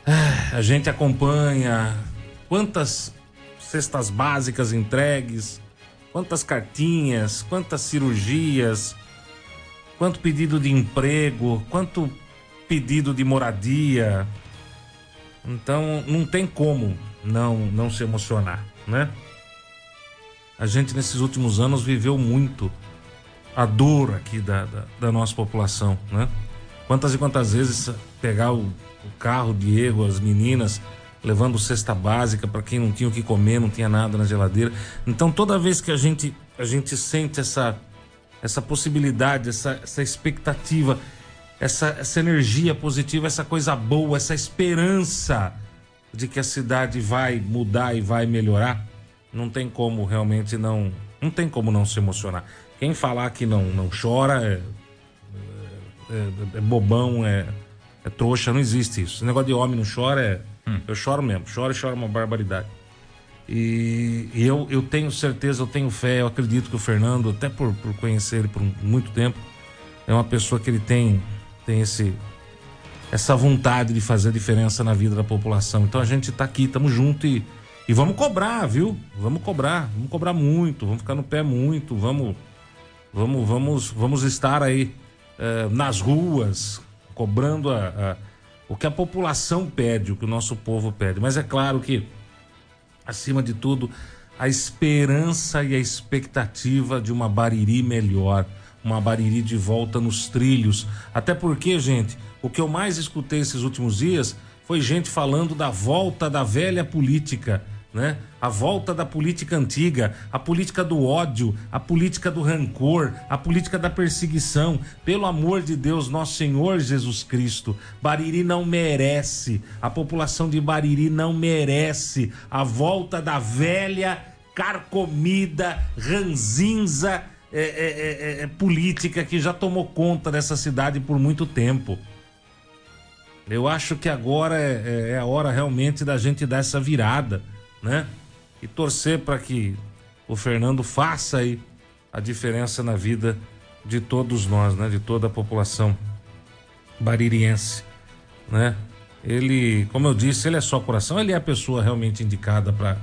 ah, A gente acompanha quantas cestas básicas entregues, quantas cartinhas, quantas cirurgias, quanto pedido de emprego, quanto pedido de moradia. Então não tem como não não se emocionar, né? A gente nesses últimos anos viveu muito a dor aqui da, da, da nossa população, né? Quantas e quantas vezes pegar o, o carro, o Diego, as meninas, levando cesta básica para quem não tinha o que comer, não tinha nada na geladeira. Então toda vez que a gente a gente sente essa essa possibilidade, essa, essa expectativa, essa, essa energia positiva, essa coisa boa, essa esperança de que a cidade vai mudar e vai melhorar, não tem como realmente não não tem como não se emocionar. Quem falar que não não chora é, é, é bobão, é, é trouxa, não existe isso. Esse negócio de homem não chora é. Eu choro mesmo, choro e choro uma barbaridade. E, e eu, eu tenho certeza, eu tenho fé, eu acredito que o Fernando, até por, por conhecer ele por muito tempo, é uma pessoa que ele tem, tem esse, essa vontade de fazer diferença na vida da população. Então a gente está aqui, estamos juntos e, e vamos cobrar, viu? Vamos cobrar, vamos cobrar muito, vamos ficar no pé muito, vamos, vamos, vamos, vamos estar aí eh, nas ruas cobrando a- o que a população pede, o que o nosso povo pede. Mas é claro que acima de tudo, a esperança e a expectativa de uma Bariri melhor, uma Bariri de volta nos trilhos. Até porque, gente, o que eu mais escutei esses últimos dias foi gente falando da volta da velha política. Né? A volta da política antiga, a política do ódio, a política do rancor, a política da perseguição. Pelo amor de Deus, nosso Senhor Jesus Cristo, Bariri não merece, a população de Bariri não merece a volta da velha, carcomida, ranzinza é, é, é, é, política que já tomou conta dessa cidade por muito tempo. Eu acho que agora é, é- é a hora realmente da gente dar essa virada, né? E torcer para que o Fernando faça aí a diferença na vida de todos nós, né? De toda a população baririense, né? Ele, como eu disse, ele é só coração, ele é a pessoa realmente indicada para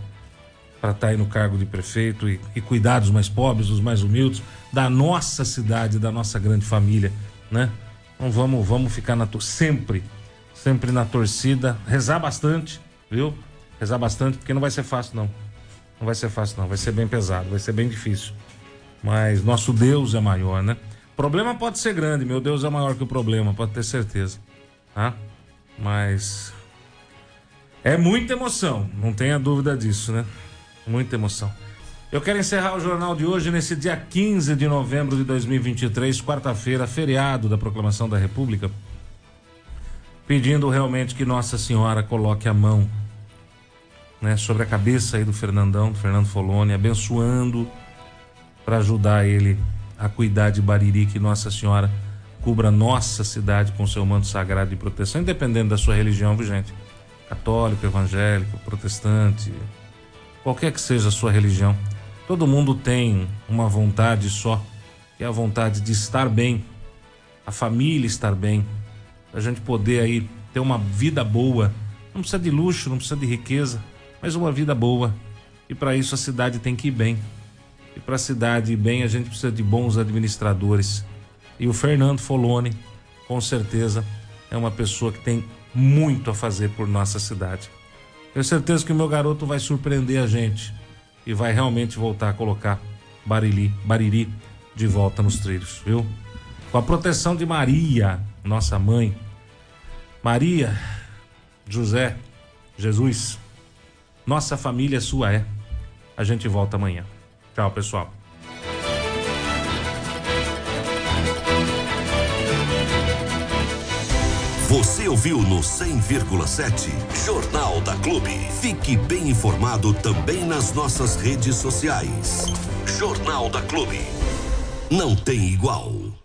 estar aí no cargo de prefeito e, e cuidar dos mais pobres, dos mais humildes, da nossa cidade, da nossa grande família, né? Então vamos, vamos ficar na sempre, sempre na torcida, rezar bastante, viu? Rezar bastante, porque não vai ser fácil não. Não vai ser fácil não, vai ser bem pesado, vai ser bem difícil. Mas nosso Deus é maior, né? Problema pode ser grande, meu Deus é maior que o problema, pode ter certeza, tá? Mas é muita emoção, não tenha dúvida disso, né? Muita emoção. Eu quero encerrar o jornal de hoje nesse dia 15 de novembro de 2023, quarta-feira, feriado da Proclamação da República, pedindo realmente que Nossa Senhora coloque a mão né, sobre a cabeça aí do Fernandão, do Fernando Foloni, abençoando para ajudar ele a cuidar de Bariri, que Nossa Senhora cubra nossa cidade com seu manto sagrado de proteção, independente da sua religião, viu gente? Católico, evangélico, protestante, qualquer que seja a sua religião, todo mundo tem uma vontade só, que é a vontade de estar bem, a família estar bem, a gente poder aí ter uma vida boa. Não precisa de luxo, não precisa de riqueza, mas uma vida boa. E para isso a cidade tem que ir bem. E para a cidade ir bem, a gente precisa de bons administradores. E o Fernando Foloni, com certeza, é uma pessoa que tem muito a fazer por nossa cidade. Tenho certeza que o meu garoto vai surpreender a gente e vai realmente voltar a colocar Bariri, Bariri de volta nos trilhos, viu? Com a proteção de Maria, nossa mãe. Maria, José, Jesus, nossa família sua é. A gente volta amanhã. Tchau, pessoal. Você ouviu no 100,7 Jornal da Clube. Fique bem informado também nas nossas redes sociais. Jornal da Clube. Não tem igual.